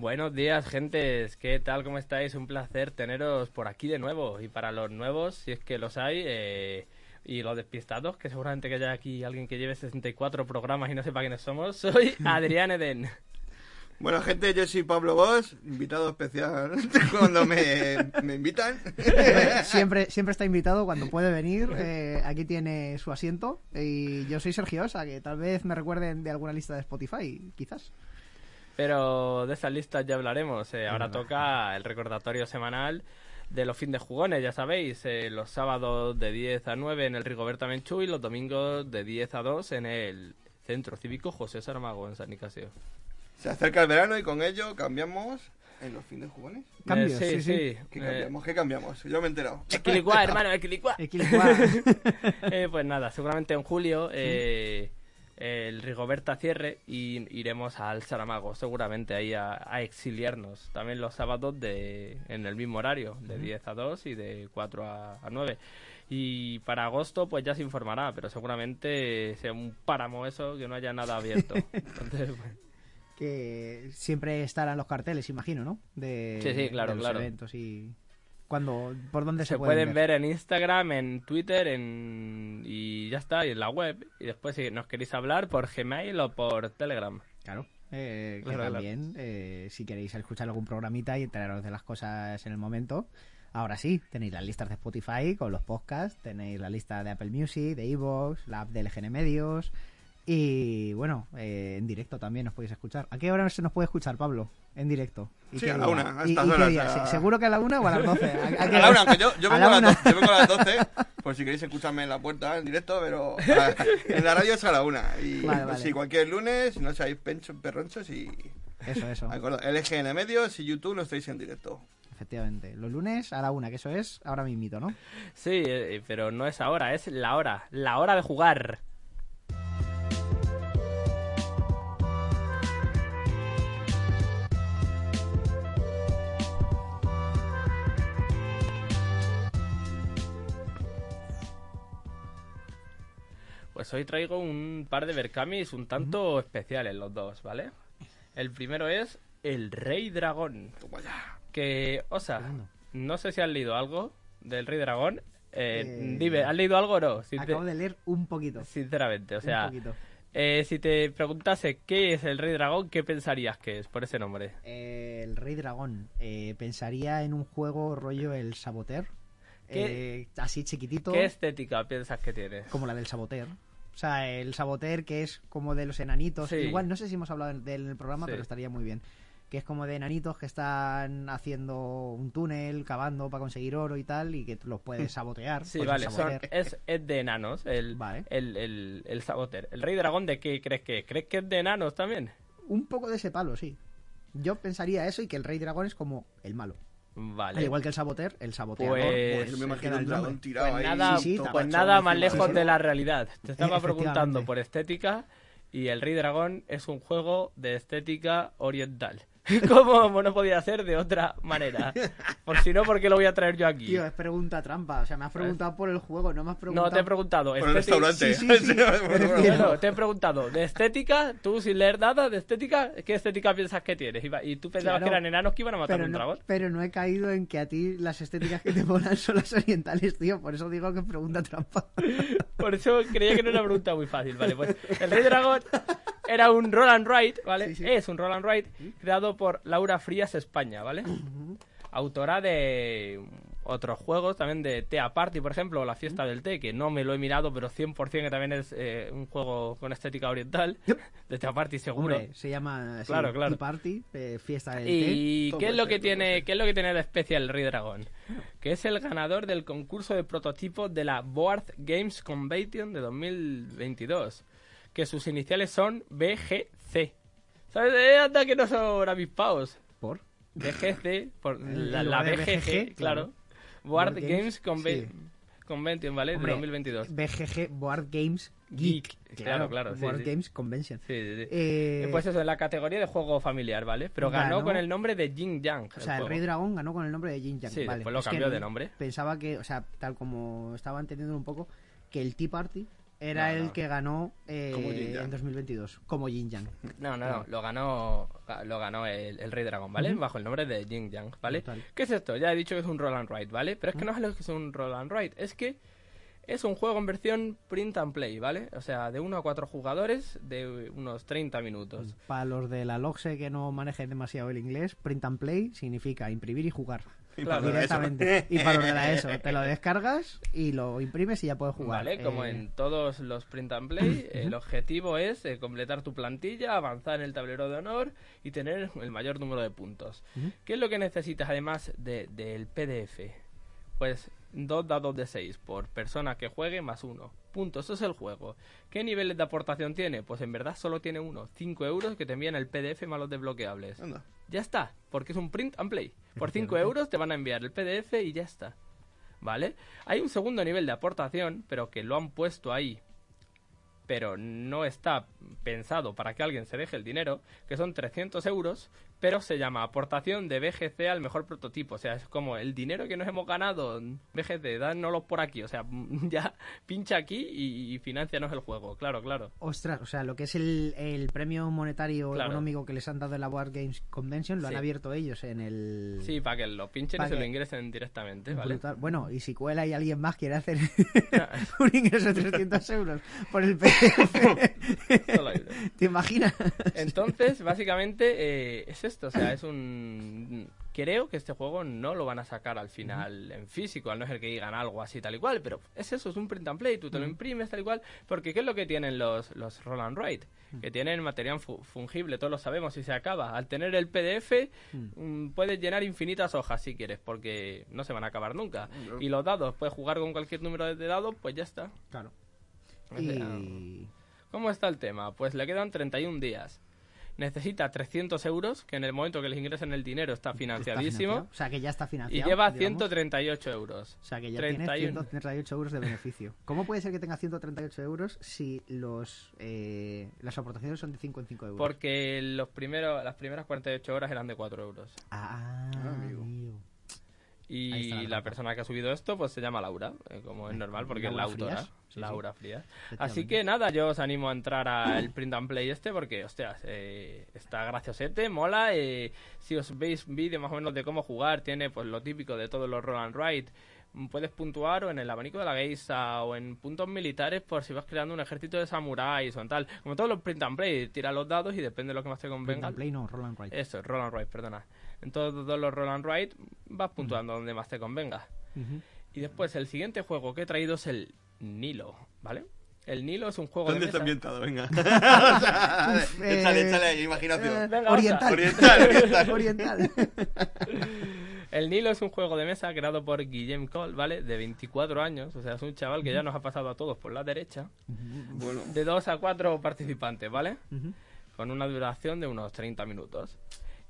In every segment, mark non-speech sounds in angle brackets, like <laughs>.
Buenos días, gentes. ¿Qué tal? ¿Cómo estáis? Un placer teneros por aquí de nuevo. Y para los nuevos, si es que los hay, eh, y los despistados, que seguramente que haya aquí alguien que lleve 64 programas y no sepa quiénes somos, soy <laughs> Adrián Eden. Bueno, gente, yo soy Pablo Bosch, invitado especial <laughs> cuando me, me invitan. siempre, siempre está invitado cuando puede venir. eh, aquí tiene su asiento. Y yo soy Sergio Osa, que tal vez me recuerden de alguna lista de Spotify, quizás. Pero de esas listas ya hablaremos. eh, ahora toca el recordatorio semanal de los fin de jugones, ya sabéis. eh, los sábados de 10 a 9 en el Rigoberta Menchú y los domingos de 10 a 2 en el Centro Cívico José Saramago en San Nicasio. Se acerca el verano y con ello cambiamos en los fines jugones. Cambios, Eh, sí, sí. ¿Qué Eh, cambiamos? ¿Qué cambiamos? Yo me he enterado. Equilicua, hermano, equilicua. Equilicuar. <laughs> Eh, pues nada, seguramente en julio eh, el Rigoberta cierre y iremos al Saramago, seguramente ahí a, a exiliarnos. También los sábados de, en el mismo horario, de 10 a 2 y de 4 a, a 9. Y para agosto pues ya se informará, pero seguramente sea un páramo eso, que no haya nada abierto. <laughs> Entonces, pues, que siempre estarán los carteles, imagino, ¿no? De, Sí, sí, claro, de los claro. eventos y cuando por dónde se, se pueden ver en Instagram, en Twitter en... y ya está, y en la web. Y después si nos queréis hablar por Gmail o por Telegram. Claro. Eh, que Claro, claro. también, eh, si queréis escuchar algún programita y enteraros de las cosas en el momento, ahora sí, tenéis las listas de Spotify con los podcasts, tenéis la lista de Apple Music, de Evox, la app de LGN Medios y bueno, eh, en directo también nos podéis escuchar. ¿A qué hora se nos puede escuchar, Pablo? En directo. ¿Y Sí, qué a la una, a ¿Y- estas y qué horas, día? a- ¿Se- ¿Seguro que a la una o a las doce? ¿A, a qué <laughs> A la una, aunque yo, yo, vengo a las una. 12, yo vengo a las <laughs> 12, por si queréis escucharme en la puerta en directo, pero en la radio es a la una. Y Vale, pues, vale. sí, cualquier lunes, si no seáis perronchos y... Eso, eso. <laughs> Acuerdo, LGN Medios y YouTube no estáis en directo. Efectivamente. Los lunes a la una, que eso es ahora mismito, ¿no? Sí, eh, pero no es ahora, es la hora. La hora de jugar. Pues hoy traigo un par de Berkamis un tanto especiales los dos, ¿vale? El primero es el Rey Dragón. Que, o sea, no sé si has leído algo del Rey Dragón. Eh, Eh, Dime, ¿has leído algo o no? Sin- Acabo de leer un poquito. Sinceramente, o sea, un poquito. eh, si te preguntase qué es el Rey Dragón, ¿qué pensarías que es por ese nombre? Eh, el Rey Dragón. Eh, pensaría en un juego rollo el Saboter. ¿Qué- Eh, así chiquitito. ¿Qué estética piensas que tiene? Como la del Saboter. O sea, el Saboter que es como de los enanitos. Sí. Igual, no sé si hemos hablado de él en el programa, Sí. pero estaría muy bien. Que es como de enanitos que están haciendo un túnel, cavando para conseguir oro y tal, y que tú los puedes <laughs> sabotear. Sí, pues vale, son- Saboter. es, es de enanos, el, Vale. el, el, el Saboter. ¿El Rey Dragón de qué crees que es? ¿Crees que es de enanos también? Un poco de ese palo, sí. Yo pensaría eso y que el Rey Dragón es como el malo. Vale. Al igual que el Saboter, el saboteador. Pues- me imagino el dragón tirado Pues ahí. nada, sí, sí, todo pues agachado nada más encima. lejos sí. de la realidad. Te estaba Eh, preguntando por estética y el Rey Dragón es un juego de estética oriental. <laughs> Como no podía ser de otra manera. Por si no, ¿por qué lo voy a traer yo aquí? Tío, es pregunta trampa. O sea, me has preguntado por el juego, no me has preguntado. No, te he preguntado. Por el estética- restaurante. Sí, sí, <laughs> sí. Bueno, te he preguntado de estética, tú sin leer nada de estética, ¿qué estética piensas que tienes? Y tú pensabas Claro. que eran enanos que iban a matar Pero un no, dragón. pero no he caído en que a ti las estéticas que te <laughs> molan son las orientales, tío. Por eso digo que es pregunta trampa. Por eso creía que era una pregunta muy fácil, ¿vale? Pues el Rey Dragón era un roll and write, ¿vale? Sí, sí. Es un roll and write creado por Laura Frías España, ¿vale? Autora de otros juegos, también de Tea Party, por ejemplo, o La Fiesta del Té, que no me lo he mirado, pero 100% que también es eh, un juego con estética oriental. De Tea Party, seguro. Hombre, se llama así, Claro, claro. Tea Party, eh, fiesta del té. ¿Y qué es lo que tiene, qué es lo que tiene de especial el Rey Dragón? Que es el ganador del concurso de prototipos de la Board Games Convention de 2022. Que sus iniciales son BGC. ¿Sabes? Eh, anda que no son avispados. ¿Por? BGC, por la, la BGG, BGG, claro. claro. Board Board Games Games, Conve- sí. Convention, ¿vale? Hombre, de 2022. BGG Board Games Geek. Geek, claro, claro, sí, Board sí. Games Convention. Sí, sí, sí. Eh, Eh, Pues eso, en la categoría de juego familiar, ¿vale? Pero ganó, Ganó- con el nombre de Jin Yang. o sea, el juego. Rey Dragón ganó con el nombre de Jin Yang. Sí, vale. después lo Es cambió de nombre. Pensaba que, o sea, tal como estaba entendiendo un poco, que el Tea Party era No, el no. que ganó eh, en 2022, como Yin Yang. No, no, no, lo ganó, lo ganó el, el Rey Dragón, ¿vale? Bajo el nombre de Jin Yang, ¿vale? Total. ¿Qué es esto? Ya he dicho que es un roll and write, ¿vale? Pero es que no es lo que es un roll and write, es que es un juego en versión print and play, ¿vale? O sea, de 1 a 4 jugadores de unos 30 minutos. Para los de la LOGSE que no manejen demasiado el inglés, print and play significa imprimir y jugar. Y Claro, para eso. directamente. Y para la ESO, te lo descargas y lo imprimes y ya puedes jugar. Vale, como Eh, en todos los print and play, <clears throat> el objetivo es eh, completar tu plantilla, avanzar en el tablero de honor y tener el mayor número de puntos. ¿Qué es lo que necesitas además de- del PDF? Pues dos dados de 6 por persona que juegue más uno. Punto, eso es el juego. ¿Qué niveles de aportación tiene? Pues en verdad solo tiene uno. 5 euros que te envían el PDF más los desbloqueables. Anda. Ya está, porque es un print and play. Por 5 Efectivamente. euros te van a enviar el PDF y ya está. ¿Vale? Hay un segundo nivel de aportación, pero que lo han puesto ahí. Pero no está pensado para que alguien se deje el dinero, que son 300 euros, pero se llama aportación de BGC al mejor prototipo. O sea, es como el dinero que nos hemos ganado, BGC, dánoslo por aquí. O sea, <laughs> ya pincha aquí y, y financianos el juego. Claro, claro. Ostras, o sea, lo que es el, el premio monetario Claro. económico que les han dado en la Board Games Convention lo Sí. han abierto ellos en el... Sí, para que lo pinchen Pa' y se lo ingresen directamente, ¿vale? Brutal. Bueno, y si cuela y alguien más quiere hacer <laughs> un ingreso de 300 euros por el PDF. <laughs> ¿te imaginas? Entonces, básicamente eh, es o sea, es un... Creo que este juego no lo van a sacar al final en físico, al no ser que digan algo así tal y cual, pero es eso, es un print and play, tú te lo imprimes tal y cual, porque ¿qué es lo que tienen los, los Roll and Write? Que tienen material fu- fungible, todos lo sabemos, y se acaba. Al tener el PDF, mm, puedes llenar infinitas hojas si quieres, porque no se van a acabar nunca. Y los dados, puedes jugar con cualquier número de dados, pues ya está. Claro. O sea, Y... ¿Cómo está el tema? Pues le quedan 31 días. Necesita 300 euros, que en el momento que les ingresen el dinero está está financiadísimo. financiado. O sea, que ya está y financiado. lleva digamos. 138 euros. O sea, que ya tiene 31. 138 euros de beneficio. ¿Cómo puede ser que tenga 138 euros si los eh, las aportaciones son de 5 en 5 euros? Porque los primeros, las primeras 48 horas eran de 4 euros. Ah, Ah, amigo. amigo. Y la persona que ha subido esto pues se llama Laura, eh, como es normal, porque es la Laura autora. Frías. Sí, sí. Laura Frías. Así que nada, yo os animo a entrar al print and play este porque, hostias, eh, está graciosete, mola. eh, si os veis vídeos más o menos de cómo jugar, tiene pues lo típico de todos los roll and write. Mm, Puedes puntuar o en el abanico de la geisa o en puntos militares por si vas creando un ejército de samuráis o en tal. Como todos los print and play, tira los dados y depende de lo que más te Print convenga. and Play no, Roll and Write. Eso, roll and write, perdona. En todos los roll and write vas puntuando donde más te convenga. Y después el siguiente juego que he traído es el Nilo, ¿vale? El Nilo es un juego ¿Dónde de está mesa. ambientado? Venga. O sea, Uf, échale, eh, échale ahí, imaginación. Eh, Venga, oriental. Oriental, oriental. <laughs> Oriental. <laughs> El Nilo es un juego de mesa creado por Guillem Cole, ¿vale? De 24 años, o sea, es un chaval que ya nos ha pasado a todos por la derecha. Bueno, De 2 a 4 participantes, ¿vale? Con una duración de unos 30 minutos.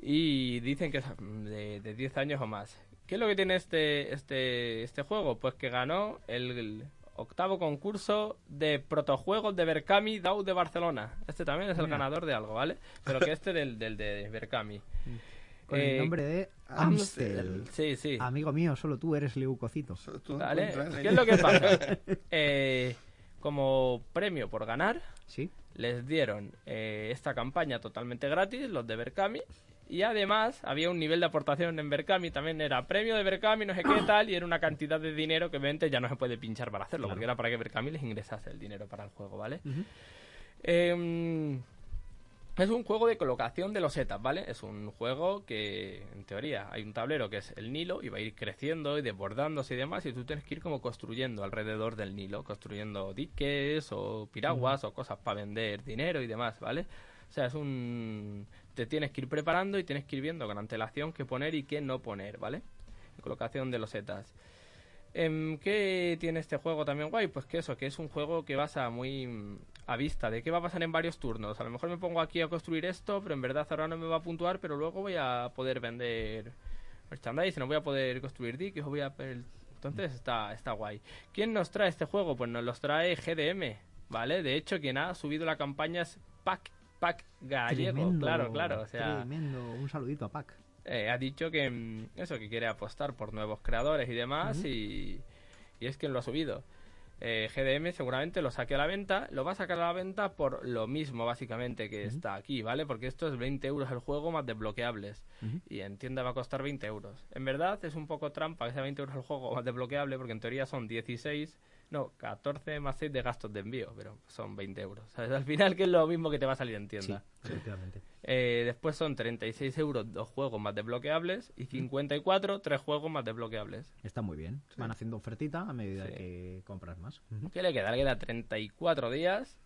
Y dicen que es de, de 10 años o más. ¿Qué es lo que tiene este, este, este juego? Pues que ganó el, el octavo concurso de protojuegos de Berkami DAO de Barcelona. Este también es el Mira. ganador de algo, ¿vale? Pero que este del, del de Berkami. Con Eh, el nombre de Amstel. Sí, sí. Amigo mío, solo tú eres leucocito. tú. ¿Qué es lo que <laughs> pasa? Eh, como premio por ganar, Sí. les dieron eh, esta campaña totalmente gratis, los de Berkami. Y además había un nivel de aportación en Berkami, también era premio de Berkami, no sé qué tal, y era una cantidad de dinero que obviamente ya no se puede pinchar para hacerlo, porque era para que Berkami les ingresase el dinero para el juego, ¿vale? Em, es un juego de colocación de losetas, ¿vale? Es un juego que, en teoría, hay un tablero que es el Nilo y va a ir creciendo y desbordándose y demás, y tú tienes que ir como construyendo alrededor del Nilo, construyendo diques o piraguas o cosas para vender dinero y demás, ¿vale? O sea, es un... Te tienes que ir preparando y tienes que ir viendo con antelación qué poner y qué no poner, ¿vale? Colocación de losetas. Em, ¿Qué tiene este juego también guay? Pues que eso, que es un juego que basa muy mm, a vista de qué va a pasar en varios turnos. A lo mejor me pongo aquí a construir esto, pero en verdad ahora no me va a puntuar, pero luego voy a poder vender merchandise, no voy a poder construir diques, a... Entonces está, está guay. ¿Quién nos trae este juego? Pues nos los trae GDM, ¿vale? De hecho, quien ha subido la campaña es Pac, Pac Gallego, Tremendo, claro, claro. O sea, Tremendo. Un saludito a Pac. eh, ha dicho que mm, eso que quiere apostar por nuevos creadores y demás y, y es quien lo ha subido Eh, GDM seguramente lo saque a la venta, lo va a sacar a la venta por lo mismo básicamente que está aquí, ¿vale? Porque esto es 20 euros el juego más desbloqueables y en tienda va a costar 20 euros. En verdad es un poco trampa que sea 20 euros el juego más desbloqueable porque en teoría son 16, no, 14 más 6 de gastos de envío, pero son 20 euros. ¿sabes? Al final que es lo mismo que te va a salir en Sí, tienda. efectivamente. Eh, después son 36 euros dos juegos más desbloqueables y 54 tres juegos más desbloqueables. Está muy bien. Van haciendo ofertita a medida Sí. que compras más. ¿Qué le queda? Le queda 34 días.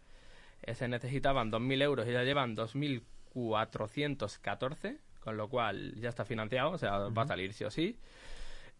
Eh, se necesitaban 2.000 euros y ya llevan 2.414, con lo cual ya está financiado, o sea, va a salir sí o sí.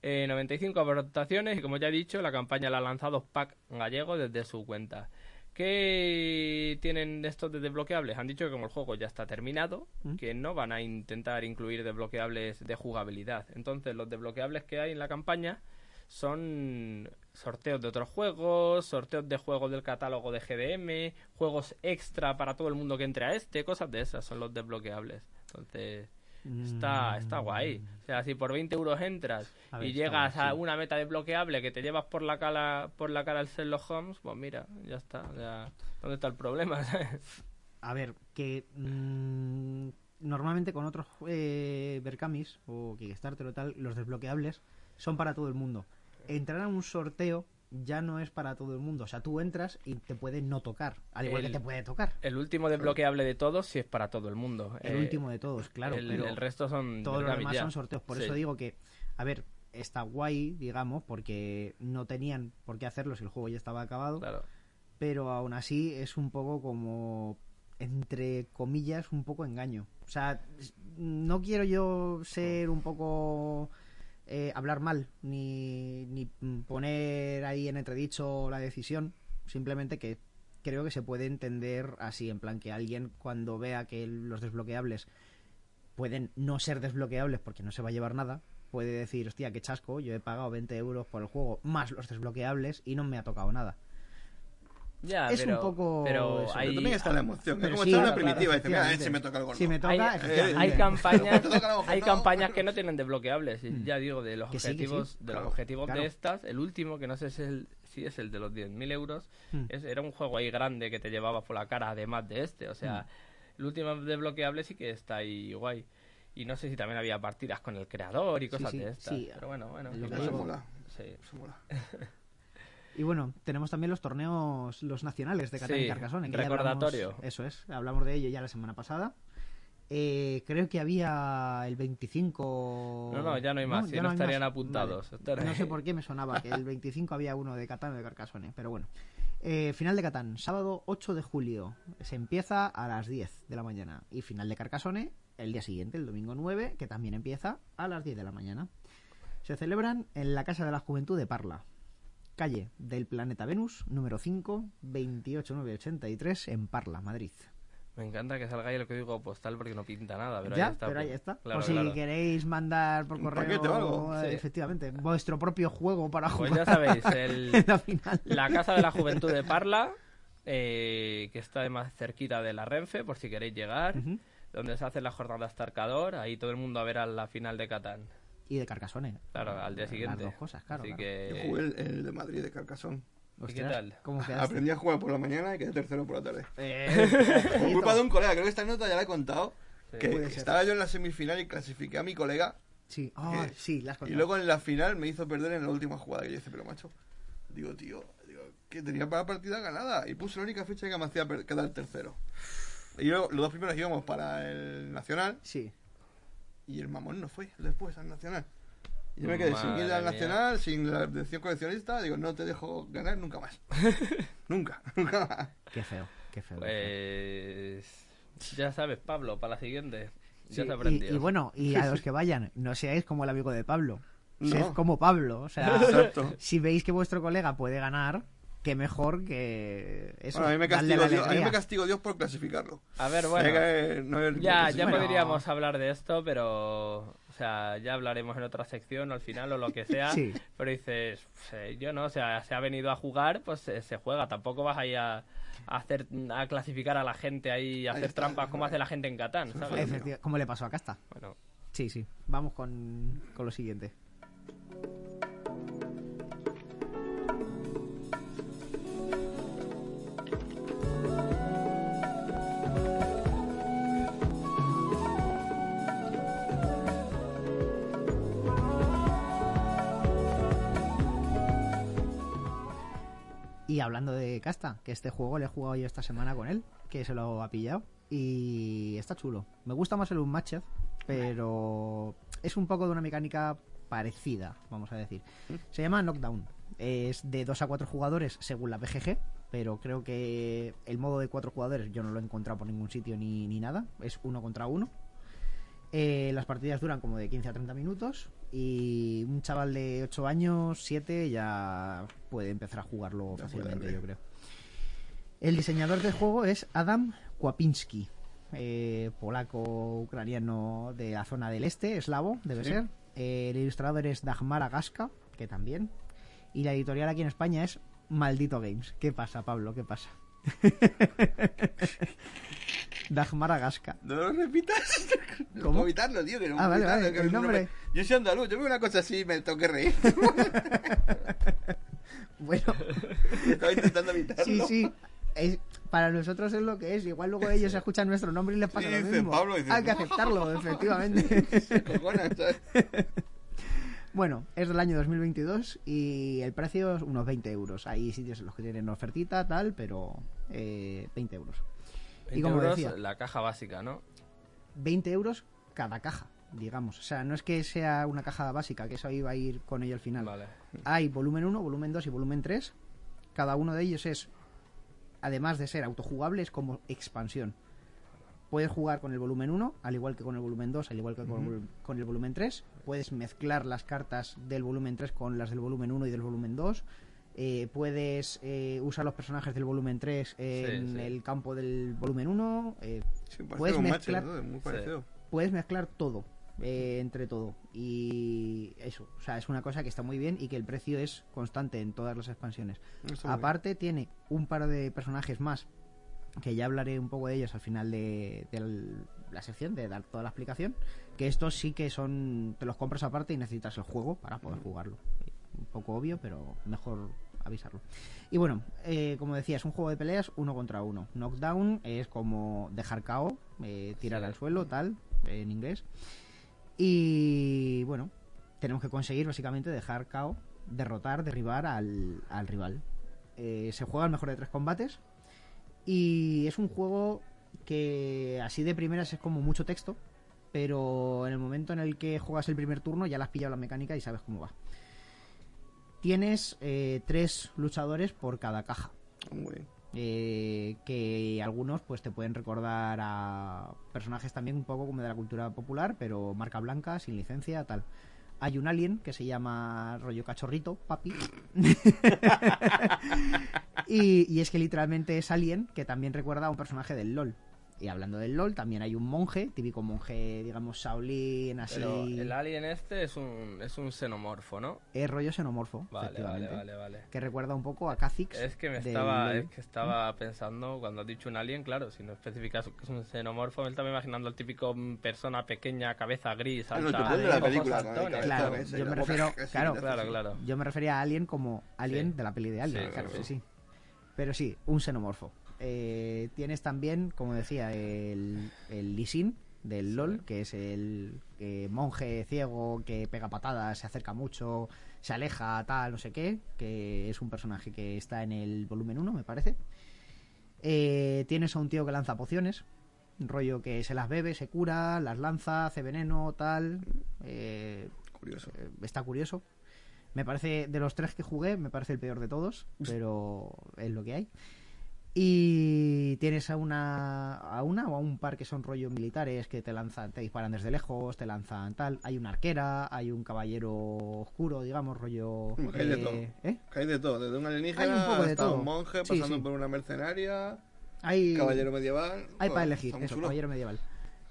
Eh, 95 aportaciones y como ya he dicho, la campaña la ha lanzado Pack Gallego desde su cuenta. ¿Qué tienen estos de desbloqueables? Han dicho que como el juego ya está terminado, ¿Mm? que no van a intentar incluir desbloqueables de jugabilidad. Entonces los desbloqueables que hay en la campaña son sorteos de otros juegos, sorteos de juegos del catálogo de GDM, juegos extra para todo el mundo que entre a este, cosas de esas son los desbloqueables. Entonces, está, está guay. O sea, si por 20 euros entras ver, y llegas guay, a sí. una meta desbloqueable que te llevas por la cara, por la cara al Sherlock Holmes, pues mira, ya está. Sea, ¿Dónde está el problema? <laughs> A ver, que mm, normalmente con otros eh, Berkamis o Kickstarter o tal, los desbloqueables son para todo el mundo. Entrar a un sorteo ya no es para todo el mundo. O sea, tú entras y te puede no tocar. Al igual El- que te puede tocar. el último desbloqueable de todos sí es para todo el mundo. El Eh, último de todos, claro. el, pero el resto son todos los demás ya. son sorteos. Por Sí. eso digo que, a ver, está guay, digamos, porque no tenían por qué hacerlo si el juego ya estaba acabado. Claro. pero aún así es un poco como entre comillas un poco engaño o sea no quiero yo ser un poco eh, hablar mal ni, ni poner ahí en entredicho la decisión. Simplemente que creo que se puede entender así en plan que alguien cuando vea que los desbloqueables pueden no ser desbloqueables porque no se va a llevar nada puede decir hostia qué chasco yo he pagado 20 euros por el juego más los desbloqueables y no me ha tocado nada Ya, Es un pero, poco pero eso. hay, Pero también está la emoción. Es como sí, echar una claro, primitiva. y dice, mira, si me toca el gordo. Si me toca, <laughs> hay, hay <laughs> campañas <laughs> hay no. campañas que no tienen desbloqueables Mm. ya digo de los Que sí, que sí. objetivos de Claro, los objetivos claro. de estas el último que no sé si es el, si es el de los 10.000 euros Mm. es- era un juego ahí grande que te llevabas por la cara además de este o sea Mm. el último desbloqueable sí que está ahí guay y no sé si también había partidas con el creador y cosas sí, de estas sí. pero bueno bueno Eso mola. sí. Eso mola. Y bueno, tenemos también los torneos, los nacionales de Catán Sí, y Carcassonne. que recordatorio. hablamos- eso es, hablamos de ello ya la semana pasada. Eh, creo que había el 25... no no ya no hay más si ya no, estarían más. apuntados Vale. No sé por <laughs> qué me sonaba que el 25 había uno de Catán y de Carcassonne, pero bueno. Eh, final de Catán, sábado 8 de julio. Se empieza a las 10 de la mañana. Y final de Carcassonne el día siguiente, el domingo 9, que también empieza a las 10 de la mañana. Se celebran en la Casa de la Juventud de Parla. Calle del Planeta Venus, número 5, 28983, en Parla, Madrid. me encanta que salga ahí el código postal porque no pinta nada pero ya, ahí está pero pues. ahí está. Claro, o si claro. queréis mandar por correo, paquete o algo. eh, Sí. efectivamente, vuestro propio juego para pues jugar ya sabéis <laughs> el, la final. La Casa de la Juventud de Parla, eh, que está más cerquita de la Renfe, por si queréis llegar, donde se hace la jornada Starcador, ahí todo el mundo a ver a la final de Catán. Y de Carcassonne. Claro, al día siguiente. Las dos cosas, claro. Así claro. Yo jugué el, el de Madrid de Carcasón. ¿Y qué tal? ¿Cómo quedaste? Aprendí a jugar por la mañana y quedé tercero por la tarde. Eh, <laughs> Por culpa de un colega, creo que esta nota ya la he contado. Sí. Que estaba yo en la semifinal y clasifiqué a mi colega. Sí, ah, que- sí, las Y luego en la final me hizo perder en la última jugada. Que yo hice, pero macho. Digo, tío, digo, que tenía para la partida ganada. Y puse la única fecha que me hacía quedar tercero. Y yo, los dos primeros íbamos para el nacional. Sí. Y el mamón no fue después al nacional. Y yo me quedé sin ir al nacional, sin la atención coleccionista. Digo, no te dejo ganar nunca más. <laughs> nunca, <laughs> nunca más. Qué feo, qué feo. Pues... Ya sabes, Pablo, para la siguiente. Sí, ya y, y bueno, y a los <laughs> que vayan, no seáis como el amigo de Pablo. Sed No. como Pablo. O sea, Exacto. si veis que vuestro colega puede ganar, qué mejor que eso. Bueno, a, mí me castigo Dios, a mí alegría. me castigo Dios por clasificarlo. A ver, bueno... No Ya, ya Bueno. podríamos hablar de esto, pero... O sea, ya hablaremos en otra sección al final o lo que sea. Sí. Pero dices, "Eh, yo no, o sea, se ha venido a jugar, pues se, se juega. Tampoco vas ahí a, a hacer a clasificar a la gente ahí, a Ahí hacer está, trampas como hace la gente en Catán, ¿sabes? Como le pasó a Casta. Bueno, Sí, sí. Vamos con, con lo siguiente. Hablando de casta, que este juego le he jugado yo esta semana con él, que se lo ha pillado. Y está chulo. Me gusta más el Unmatched, pero es un poco de una mecánica parecida, vamos a decir. Se llama Knockdown. Es de 2 a 4 jugadores según la BGG, pero creo que el modo de 4 jugadores yo no lo he encontrado por ningún sitio ni, ni nada. Es uno contra uno. Eh, las partidas duran como de 15 a 30 minutos y un chaval de 8 años, 7, ya puede empezar a jugarlo Ya fácilmente, yo creo. El diseñador del juego es Adam Kwapinski, eh, polaco, ucraniano de la zona del este, eslavo, debe Sí. ser. Eh, el ilustrador es Dagmar Agaska, que también. Y la editorial aquí en España es Maldito Games. ¿Qué pasa, Pablo? ¿Qué pasa? <laughs> Dagmar Agaska. No lo repitas. <laughs> No ¿Cómo? puedo evitarlo, tío. Que no Ah, puedo vale, evitarlo, vale, que el no nombre. me- Yo soy andaluz, yo veo una cosa así y me tengo que reír. <laughs> Bueno, Estaba intentando evitarlo. sí, sí. Es, para nosotros es lo que es. Igual luego ellos escuchan nuestro nombre y les pasa Sí, lo dice mismo. Pablo, dice, Hay que aceptarlo, <laughs> efectivamente. Bueno, es del año 2022 y el precio es unos 20 euros. Hay sitios en los que tienen ofertita, tal, pero eh, 20 euros. 20 como euros decía- la caja básica, ¿no? 20 euros cada caja, digamos. O sea, no es que sea una caja básica, que eso iba a ir con ello al final. Vale. Hay volumen 1, volumen 2 y volumen 3. Cada uno de ellos es, además de ser autojugable, es como expansión. Puedes jugar con el volumen 1, al igual que con el volumen 2, al igual que con, el- con el volumen 3. Puedes mezclar las cartas del volumen 3 con las del volumen 1 y del volumen 2. Eh, puedes eh, usar los personajes del volumen 3 en Sí, sí. el campo del volumen 1. eh, Sí, parece Puedes un mezclar- match, ¿no? Muy parecido. puedes mezclar todo eh, entre todo y eso o sea es una cosa que está muy bien y que el precio es constante en todas las expansiones Está aparte tiene un par de personajes más que ya hablaré un poco de ellos al final de, de la sección de dar toda la explicación que estos sí que son te los compras aparte y necesitas el juego para poder jugarlo un poco obvio pero mejor avisarlo. Y bueno eh, como decía es un juego de peleas uno contra uno. Knockdown es como dejar KO eh, tirar Sí. al suelo tal en inglés. Y bueno tenemos que conseguir básicamente dejar KO derrotar derribar al, al rival. Eh, se juega el mejor de tres combates y es un juego que así de primeras es como mucho texto pero en el momento en el que juegas el primer turno ya le has pillado la mecánica y sabes cómo va tienes eh, tres luchadores por cada caja Muy bien. eh, que algunos pues te pueden recordar a personajes también un poco como de la cultura popular, pero marca blanca, sin licencia, tal. Hay un alien que se llama rollo cachorrito, papi. <laughs> y, y es que literalmente es alien que también recuerda a un personaje del LOL. Y hablando del LOL, también hay un monje, típico monje, digamos, Shaolin, así. Pero el alien este es un, es un xenomorfo, ¿no? Es rollo xenomorfo, Vale, vale, efectivamente. vale, vale. Que recuerda un poco a Kha'Zix. Es que me estaba, es que estaba pensando, cuando has dicho un alien, claro, si no especificas que es un xenomorfo, me estaba imaginando el típico mm, persona pequeña, cabeza gris, Ah, no, alta, la película, Claro, yo me refiero- claro. Claro, claro. Yo me refería a Alien como Alien Sí. de la peli de Alien, Sí, claro, sí, sí, sí. sí. Pero sí, un xenomorfo. Eh, tienes también, como decía, el, el Lee Sin del LOL, que es el eh, monje ciego que pega patadas, se acerca mucho, se aleja, tal, no sé qué, que es un personaje que está en el volumen 1, me parece. Eh, tienes a un tío que lanza pociones, un rollo que se las bebe, se cura, las lanza, hace veneno, tal. Eh, Curioso. eh, está curioso. Me parece, de los tres que jugué, me parece el peor de todos, pero es lo que hay. Y tienes a una, a una o a un par que son rollo militares que te lanzan, te disparan desde lejos, te lanzan tal. Hay una arquera, hay un caballero oscuro, digamos, rollo. Hay de eh, todo. ¿eh? Hay de todo, desde un alienígena Hay un poco de todo. un monje, pasando sí. por una mercenaria, Hay, caballero medieval. hay para elegir, está eso, chulo. caballero medieval. chulo,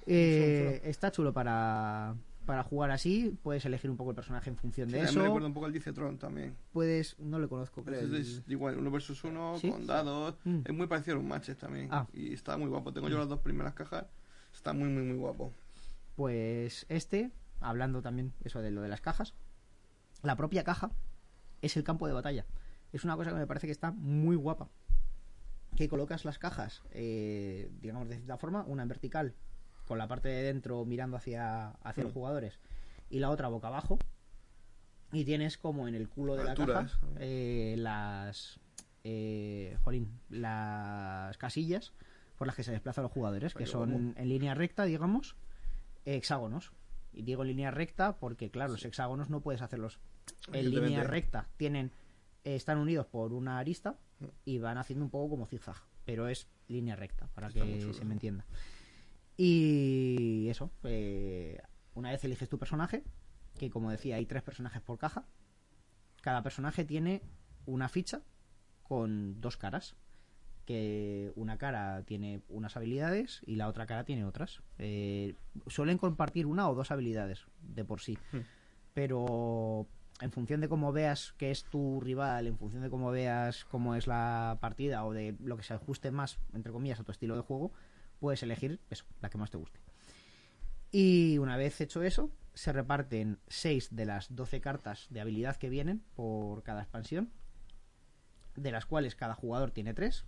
Eh, está chulo para, para jugar así. Puedes elegir un poco el personaje en función Sí, de mí me eso. recuerda un poco al Dicetron también. Puedes, no le conozco, creo. Es, el- igual, uno versus uno, ¿Sí? con dados. Mm. Es muy parecido a un matches también. Ah. Y está muy guapo. Tengo yo las dos primeras cajas. Está muy, muy, muy guapo. Pues este, hablando también eso de lo de las cajas, la propia caja es el campo de batalla. Es una cosa que me parece que está muy guapa. Que colocas las cajas, eh, digamos de cierta forma, una en vertical, con la parte de dentro mirando hacia, hacia los Mm. jugadores, y la otra boca abajo. Y tienes como en el culo de la caja eh, las eh, jolín, las casillas por las que se desplazan los jugadores, que Pero, son ¿cómo? en línea recta, digamos, hexágonos. Y digo línea recta porque, claro, los hexágonos no puedes hacerlos en línea recta. Tienen, eh, están unidos por una arista y van haciendo un poco como zigzag, pero es línea recta, para Está que se me entienda. Y eso, eh, una vez eliges tu personaje, que como decía, hay tres personajes por caja, cada personaje tiene una ficha con dos caras. Que una cara tiene unas habilidades y la otra cara tiene otras. Eh, suelen compartir una o dos habilidades de por sí. Hmm. Pero en función de cómo veas que es tu rival, en función de cómo veas cómo es la partida o de lo que se ajuste más, entre comillas, a tu estilo de juego, puedes elegir eso, la que más te guste. Y una vez hecho eso, se reparten 6 de las 12 cartas de habilidad que vienen por cada expansión, de las cuales cada jugador tiene 3.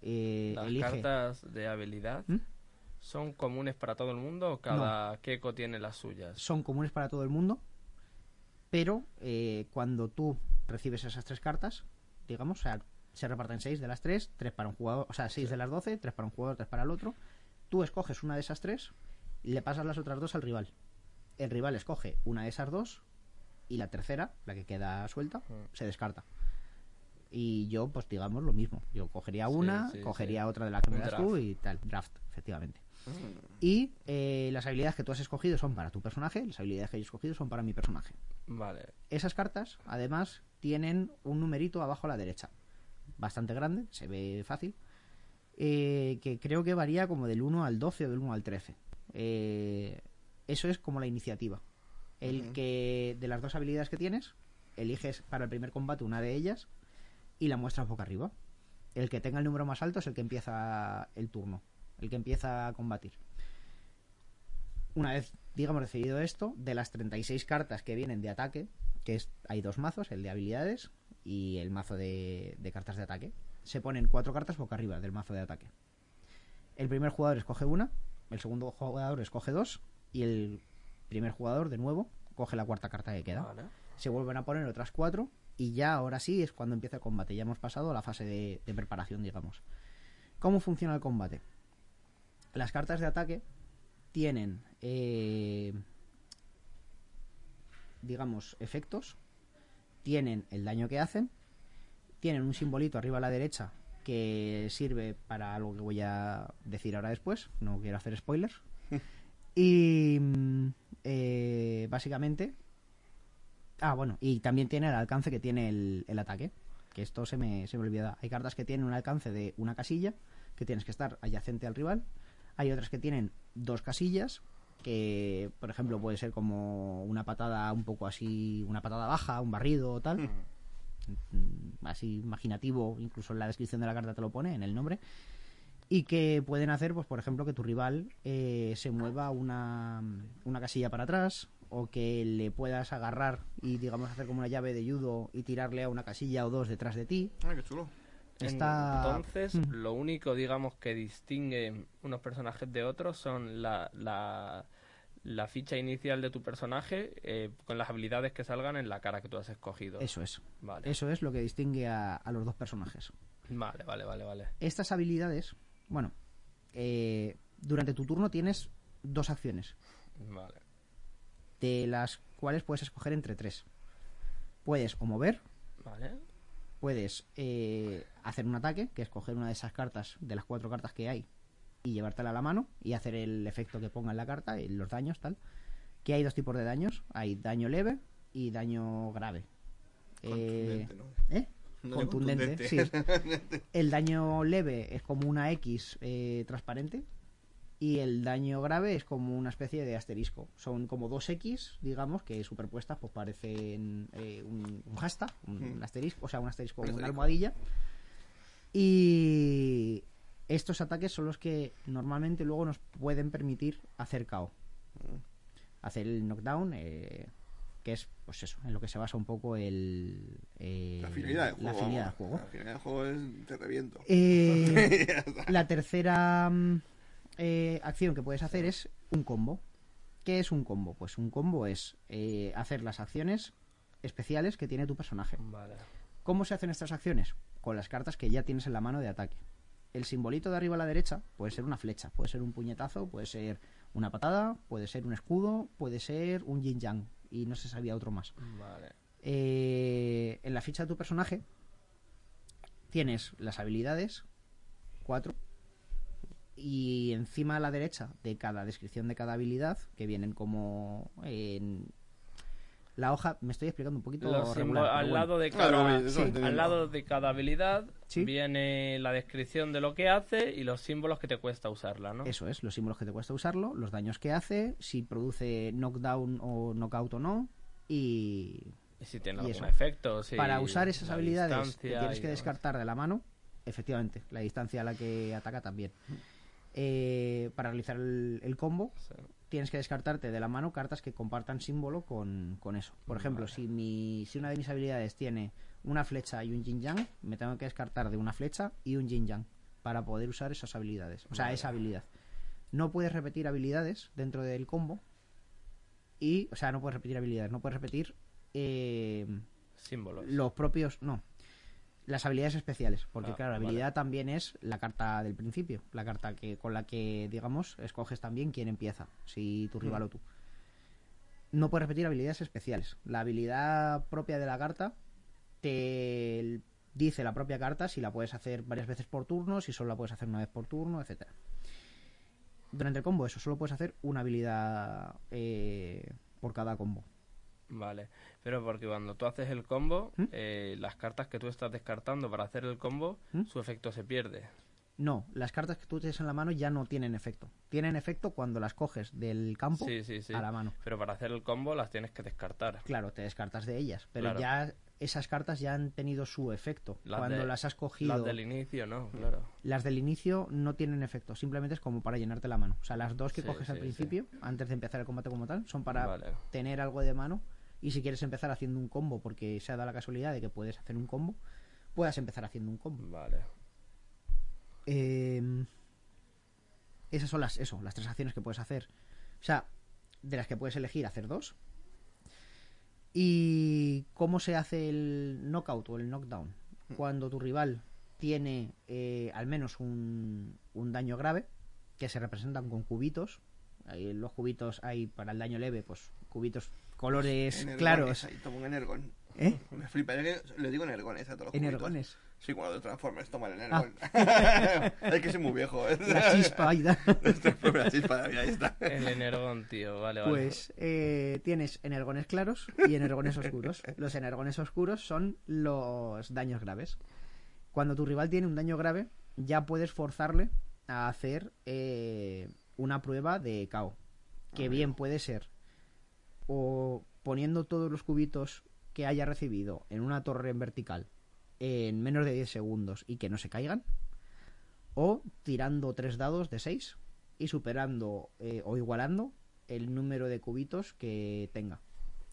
Las elige cartas de habilidad ¿Mm? son comunes para todo el mundo o cada Keko tiene las suyas. son comunes para todo el mundo, pero eh, cuando tú recibes esas tres cartas, digamos, o sea, se reparten 6 de las 3, 3 para un jugador, o sea, 6 de las 12, 3 para un jugador, 3 para el otro. Tú escoges una de esas tres y le pasas las otras dos al rival. El rival escoge una de esas dos y la tercera, la que queda suelta, Mm. se descarta. Y yo, pues digamos lo mismo. Yo cogería una, sí, cogería sí. otra de la que me das tú y tal. Draft, efectivamente. Mm. Y eh, las habilidades que tú has escogido son para tu personaje, las habilidades que yo he escogido son para mi personaje. Vale. Esas cartas, además, tienen un numerito abajo a la derecha. Bastante grande, se ve fácil. eh, que creo que varía como del 1 al 12 o del 1 al 13. Eh, eso es como la iniciativa. El que de las dos habilidades que tienes, eliges para el primer combate una de ellas y la muestras boca arriba. El que tenga el número más alto es el que empieza el turno, el que empieza a combatir. Una vez, digamos, decidido esto, de las 36 cartas que vienen de ataque, que es, hay dos mazos, el de habilidades y el mazo de, de cartas de ataque, se ponen cuatro cartas boca arriba del mazo de ataque. El primer jugador escoge una, el segundo jugador escoge dos y el primer jugador, de nuevo, coge la cuarta carta que queda Vale. se vuelven a poner otras cuatro y ya ahora sí es cuando empieza el combate. Ya hemos pasado a la fase de, de preparación, digamos. ¿Cómo funciona el combate? Las cartas de ataque tienen, eh, digamos, efectos, tienen el daño que hacen, tienen un simbolito arriba a la derecha que sirve para algo que voy a decir ahora después, no quiero hacer spoilers. <laughs> y mm, eh, básicamente Ah, bueno, y también tiene el alcance que tiene el, el ataque. Que esto se me, se me olvida. Hay cartas que tienen un alcance de una casilla, que tienes que estar adyacente al rival. Hay otras que tienen dos casillas, que por ejemplo puede ser como una patada un poco así, una patada baja, un barrido o tal. Mm, Así imaginativo, incluso en la descripción de la carta te lo pone, en el nombre. Y que pueden hacer, pues por ejemplo, que tu rival eh, se mueva una, una casilla para atrás o que le puedas agarrar y digamos hacer como una llave de judo y tirarle a una casilla o dos detrás de ti. Ah, qué chulo. Está... Entonces, Mm. lo único, digamos, que distingue unos personajes de otros son la, la, la ficha inicial de tu personaje eh, con las habilidades que salgan en la cara que tú has escogido. Eso es. Vale. Eso es lo que distingue a, a los dos personajes. Vale, vale, vale, vale. Estas habilidades, bueno, eh, durante tu turno tienes dos acciones, Vale. de las cuales puedes escoger entre tres. Puedes o mover, Vale. Puedes eh, hacer un ataque, que es coger una de esas cartas, de las cuatro cartas que hay, y llevártela a la mano y hacer el efecto que ponga en la carta, y los daños, tal. Que hay dos tipos de daños, hay daño leve y daño grave. Eh, Contundente, ¿no? ¿eh? No, Contundente, sí. <laughs> El daño leve es como una X eh, transparente y el daño grave es como una especie de asterisco. Son como dos X, digamos, que superpuestas pues parecen eh, un, un hashtag, un Mm. asterisco, o sea, un asterisco, Un una almohadilla. Y estos ataques son los que normalmente luego nos pueden permitir hacer KO. Hacer el knockdown, eh, que es, pues eso, en lo que se basa un poco el... eh, La finalidad del juego. la finalidad del juego. Juego es te reviento. Eh, <laughs> la tercera mm, eh, acción que puedes hacer es un combo. ¿Qué es un combo? Pues un combo es eh, hacer las acciones especiales que tiene tu personaje. Vale. ¿Cómo se hacen estas acciones? con las cartas que ya tienes en la mano de ataque. El simbolito de arriba a la derecha puede ser una flecha, puede ser un puñetazo, puede ser una patada, puede ser un escudo, puede ser un yin yang. Y no se sabía otro más. Vale. Eh, en la ficha de tu personaje tienes las habilidades, cuatro, y encima a la derecha de cada descripción de cada habilidad, que vienen como en la hoja, me estoy explicando un poquito regular, al, bueno. lado de Claro, cada, sí, entiendo. al lado de cada habilidad Sí. viene la descripción de lo que hace y los símbolos que te cuesta usarla, ¿no? Eso es, los símbolos que te cuesta usarlo, los daños que hace, si produce knockdown o knockout o no, y Y si tiene y algún eso. efecto. si para usar esas habilidades que tienes que descartar de la mano, efectivamente, la distancia a la que ataca también. Eh, para realizar el, el combo, Sí. tienes que descartarte de la mano cartas que compartan símbolo con, con eso. Por ejemplo, si, mi, si una de mis habilidades tiene una flecha y un yin yang, me tengo que descartar de una flecha y un yin yang para poder usar esas habilidades. O sea, Vale. esa habilidad. No puedes repetir habilidades dentro del combo. Y, o sea, no puedes repetir habilidades, no puedes repetir eh, Símbolos. los propios. No. Las habilidades especiales. Porque, Ah, claro, la vale. habilidad también es la carta del principio. La carta que con la que, digamos, escoges también quién empieza. Si tu rival Mm. o tú. No puedes repetir habilidades especiales. La habilidad propia de la carta te dice la propia carta si la puedes hacer varias veces por turno, si solo la puedes hacer una vez por turno, etcétera. Durante el combo, eso, solo puedes hacer una habilidad eh, por cada combo. Vale, pero porque cuando tú haces el combo, ¿Mm? eh, las cartas que tú estás descartando para hacer el combo, ¿Mm? su efecto se pierde. No, las cartas que tú tienes en la mano ya no tienen efecto. Tienen efecto cuando las coges del campo Sí, sí, sí. a la mano. Pero para hacer el combo las tienes que descartar. Claro, te descartas de ellas, pero Claro. ya esas cartas ya han tenido su efecto. Las cuando de- las has cogido, Las del inicio, ¿no? Claro. las del inicio no tienen efecto, simplemente es como para llenarte la mano. O sea, las dos que coges al principio, antes de empezar el combate como tal, son para Vale. tener algo de mano. Y si quieres empezar haciendo un combo, porque se ha dado la casualidad de que puedes hacer un combo, puedas empezar haciendo un combo. Vale. Eh, esas son las, eso, las tres acciones que puedes hacer. O sea, de las que puedes elegir hacer dos. ¿Y cómo se hace el knockout o el knockdown? Cuando tu rival tiene eh, al menos un, un daño grave, que se representan con cubitos. Ahí los cubitos hay para el daño leve, pues cubitos colores Energones, claros. ahí, toma un energón. ¿Eh? Me flipa, yo que le digo energones a todos los Energones. Sí, cuando de Transformers toma el Ah. energón. <laughs> es que soy muy viejo. ¿eh? La chispa ahí da. <laughs> Transformers, la chispa, ahí está. El energón, tío. Vale, vale. Pues eh, tienes energones claros y energones oscuros. Los energones oscuros son los daños graves. Cuando tu rival tiene un daño grave, ya puedes forzarle a hacer eh, una prueba de KO. Que Ah, bien puede ser o poniendo todos los cubitos que haya recibido en una torre en vertical en menos de 10 segundos y que no se caigan, o tirando tres dados de 6 y superando eh, o igualando el número de cubitos que tenga.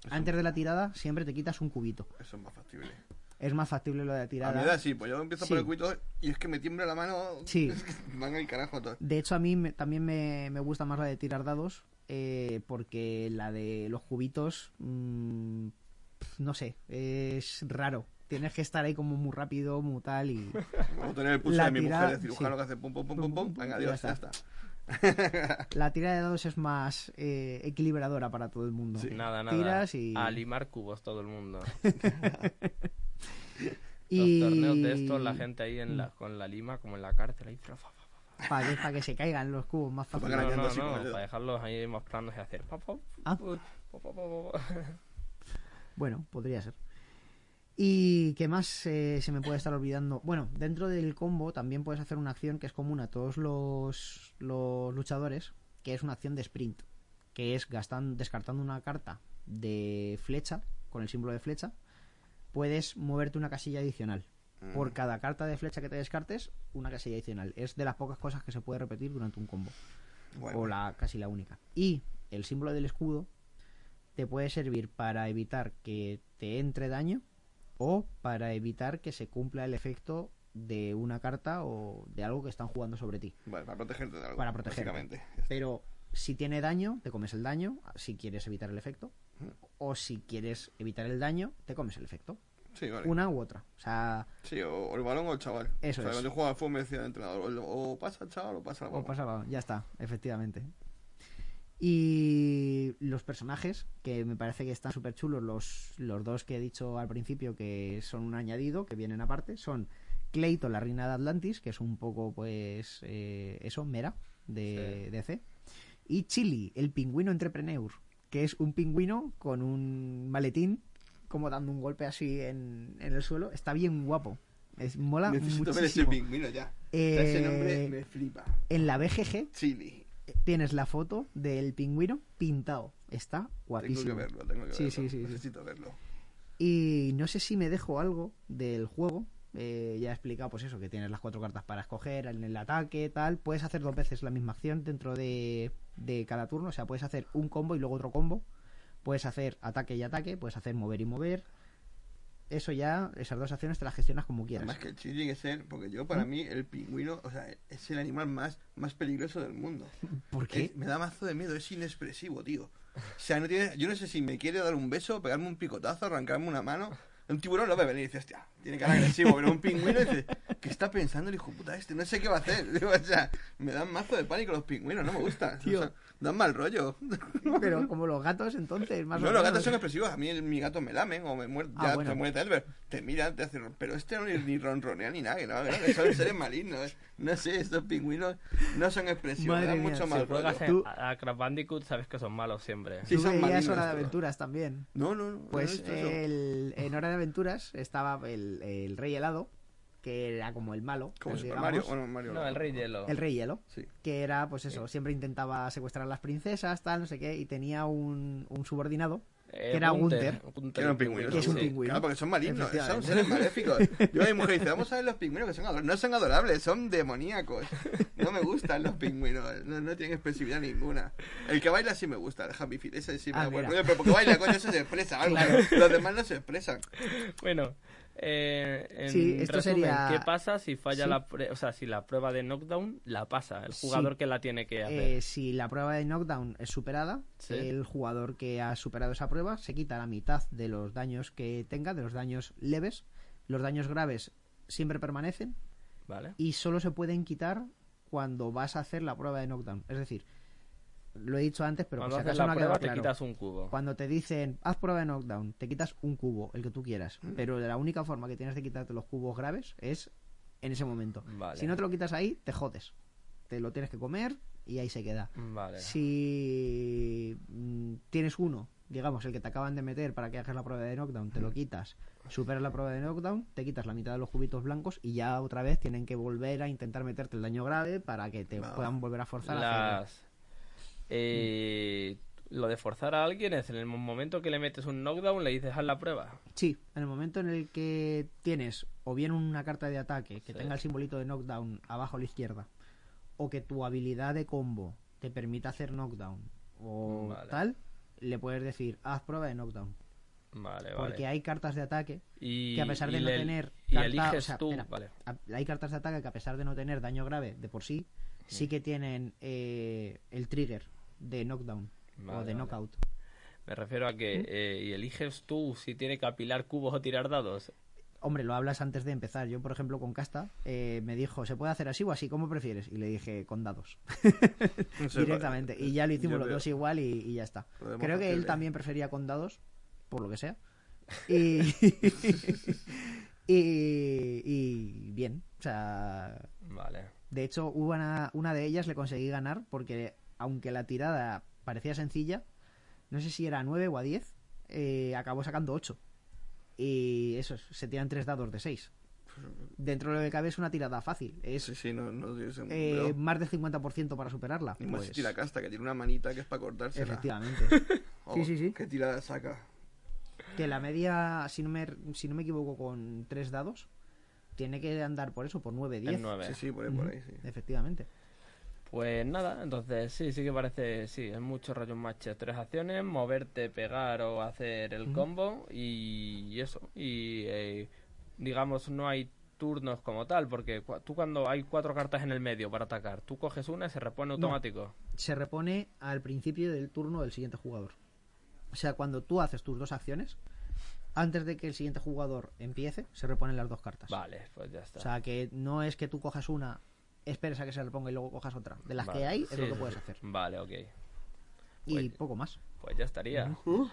Antes de la tirada siempre te quitas un cubito. Eso es más factible. Es más factible lo de la A mi tirada. edad sí, pues yo empiezo Sí. por el cubito y es que me tiembla la mano. Sí. <laughs> Es que van al carajo todo. De hecho, a mí me- también me, me gusta más la de tirar dados, eh, porque la de los cubitos, mm, pf, no sé, es raro. Tienes que estar ahí como muy rápido, muy tal y... Como tener el pulso La de mi tirada- mujer de cirujano sí. que hace pum pum pum pum pum. Venga, Ya adiós, ya está. está. La tirada de dados es más eh, equilibradora para todo el mundo. Nada, nada. Tiras y... A limar cubos todo el mundo. <laughs> y... Los torneos de estos, la gente ahí en la, con la lima, como en la cárcel, ahí. fa, fa, fa, Para que, pa' que se caigan los cubos más Para fácil. No, no, no, para dejarlos ahí y hacer. Ah. pa. <laughs> Bueno, podría ser. ¿Y qué más eh, se me puede estar olvidando? Bueno, dentro del combo también puedes hacer una acción que es común a todos los, los luchadores, que es una acción de sprint, que es gastan, descartando una carta de flecha, con el símbolo de flecha, puedes moverte una casilla adicional. Mm. Por cada carta de flecha que te descartes, una casilla adicional. Es de las pocas cosas que se puede repetir durante un combo Bueno, o la casi la única. Y el símbolo del escudo te puede servir para evitar que te entre daño o para evitar que se cumpla el efecto de una carta o de algo que están jugando sobre ti. Vale, para protegerte de algo. Para protegerte. Pero si tiene daño, te comes el daño si quieres evitar el efecto. O si quieres evitar el daño, te comes el efecto. Sí, vale. Una u otra. O sea, Sí, o, o el balón o el chaval. Eso o sea, es. Cuando yo jugaba al fútbol me decía el entrenador, o, o pasa el chaval o pasa el o balón. pasaba, ya está, efectivamente. Y los personajes, que me parece que están súper chulos, los, los dos que he dicho al principio que son un añadido, que vienen aparte, son Clayton, la reina de Atlantis, que es un poco, pues, eh, eso, mera, de Sí. DC. Y Chili, el pingüino entrepreneur, que es un pingüino con un maletín, como dando un golpe así en, en el suelo. Está bien guapo. Es, mola Necesito ver ese muchísimo. pingüino ya. Eh, Ese nombre me flipa. En la BGG Chili. tienes la foto del pingüino pintado. Está Tengo guapísimo. que verlo, tengo que Sí, verlo. sí, sí, sí. Necesito verlo. Y no sé si me dejo algo del juego. Eh, ya he explicado, pues eso, que tienes las cuatro cartas para escoger en el ataque, tal. Puedes hacer dos veces la misma acción dentro de, de cada turno. O sea, puedes hacer un combo y luego otro combo. Puedes hacer ataque y ataque. Puedes hacer mover y mover. Eso ya, esas dos acciones te las gestionas como quieras. Además que el tiene que ser, porque yo para mí el pingüino, o sea, es el animal más, más peligroso del mundo. <laughs> ¿Por qué? Es- me da mazo de miedo, es inexpresivo, tío. O sea, no tiene, yo no sé si me quiere dar un beso, pegarme un picotazo, arrancarme una mano. Un tiburón lo ve venir y dice, hostia, tiene cara agresivo, pero un pingüino dice, ¿qué está pensando el hijo puta este? No sé qué va a hacer. Digo, <laughs> o sea, me dan mazo de pánico los pingüinos, no me gustan. Tío. O sea, dan mal rollo. <laughs> Pero como los gatos, entonces, más No, o los gatos son expresivos. A mí el- mi gato me lamen o me muerde, Ah, ya bueno. te muerde Elber. Te miran, te hacen. Pero este no ni, ni ronronea ni nada, que no, que son seres <laughs> malignos. No sé, estos pingüinos no son expresivos, Madre dan mía, mucho si mal rollo. en Tú- a a Crash Bandicoot, sabes que son malos siempre. Sí, son malignos Hora de. Aventuras también. No, no, no. Pues no el, en Hora de Aventuras estaba el, el Rey Helado, que era como el malo. Como Super digamos, Mario. Bueno, Mario. No, el Rey Hielo. El Rey Hielo, Sí. que era, pues eso, siempre intentaba secuestrar a las princesas, tal, no sé qué, y tenía un, un subordinado, Eh, que era Gunther. Que eran pingüinos. Que es un pingüino. Claro, porque son malignos, son seres maléficos. Yo a mi mujer dice, vamos a ver los pingüinos que son adorables. No son adorables, son demoníacos. No me gustan los pingüinos, no, no tienen expresividad ninguna. El que baila sí me gusta, el Happy Feet, ese sí me Ah, da buen mira. rollo, pero porque baila, coño, eso se expresa algo. Claro. Los demás no se expresan. Bueno, eh, en Sí, esto resumen, sería- ¿qué pasa si falla Sí. la prue- o sea, si la prueba de knockdown la pasa el Sí. jugador que la tiene que hacer? Eh, si la prueba de knockdown es superada, el jugador que ha superado esa prueba se quita la mitad de los daños que tenga, de los daños leves. Los daños graves siempre permanecen ¿Vale? y solo se pueden quitar cuando vas a hacer la prueba de knockdown. Es decir, lo he dicho antes, pero Cuando por si haces acaso la no ha te quitas un cubo. Cuando te dicen, haz prueba de knockdown, te quitas un cubo, el que tú quieras. Pero la única forma que tienes de quitarte los cubos graves es en ese momento. Vale. Si no te lo quitas ahí, te jodes. Te lo tienes que comer y ahí se queda. Vale. Si mm, tienes uno, digamos, el que te acaban de meter para que hagas la prueba de knockdown, te lo quitas, superas la prueba de knockdown, te quitas la mitad de los cubitos blancos y ya otra vez tienen que volver a intentar meterte el daño grave para que te puedan volver a forzar a hacerlo. Eh, Lo de forzar a alguien es en el momento que le metes un knockdown, le dices haz la prueba. Sí, en el momento en el que tienes o bien una carta de ataque que Sí. tenga el simbolito de knockdown abajo a la izquierda, o que tu habilidad de combo te permita hacer knockdown o Vale. tal, le puedes decir haz prueba de knockdown. Vale, vale. Porque hay cartas de ataque y, que a pesar de no le- tener carta- eliges o sea, tú, mira, vale. a- hay cartas de ataque que a pesar de no tener daño grave de por sí, sí que tienen eh, el trigger de knockdown o de vale. knockout. Me refiero a que eh, y eliges tú si tiene que apilar cubos o tirar dados. Hombre, lo hablas antes de empezar. Yo, por ejemplo, con Casta, eh, me dijo, ¿se puede hacer así o así? ¿Cómo prefieres? Y le dije, con dados. <laughs> Directamente. Y ya lo hicimos yo los veo. dos igual y, y ya está. Podemos Creo que él también prefería con dados, por lo que sea. <laughs> Y, <laughs> y, y bien. O sea, Vale. de hecho, hubo una, una de ellas le conseguí ganar porque, aunque la tirada parecía sencilla, no sé si era a 9 o a 10, eh, acabó sacando 8. Y eso, se tiran tres dados de 6. Dentro de lo que cabe es una tirada fácil. Es Sí, sí, no, no eh, más del 50% para superarla. Y más Pues, si tira casta, que tiene una manita que es para cortársela. efectivamente. Oh, <laughs> Sí, sí, sí. ¿Qué tirada saca? que la media, si no me, si no me equivoco, con tres dados, tiene que andar por eso, por 9, 10. En nueve. Sí, sí, por ahí, por ahí, sí. Efectivamente. Pues nada, entonces sí, sí que parece, sí, es mucho rollo un match. Tres acciones, moverte, pegar o hacer el combo y eso. Y eh, digamos, no hay turnos como tal, porque tú cuando hay cuatro cartas en el medio para atacar, tú coges una y se repone automático. Se repone al principio del turno del siguiente jugador. O sea, cuando tú haces tus dos acciones, antes de que el siguiente jugador empiece, se reponen las dos cartas. Vale, pues ya está. O sea, que no es que tú cojas una, esperes a que se reponga y luego cojas otra. De las Vale. que hay, es Sí, lo que puedes hacer. Vale, ok. Y Pues- poco más. Pues ya estaría. Pues como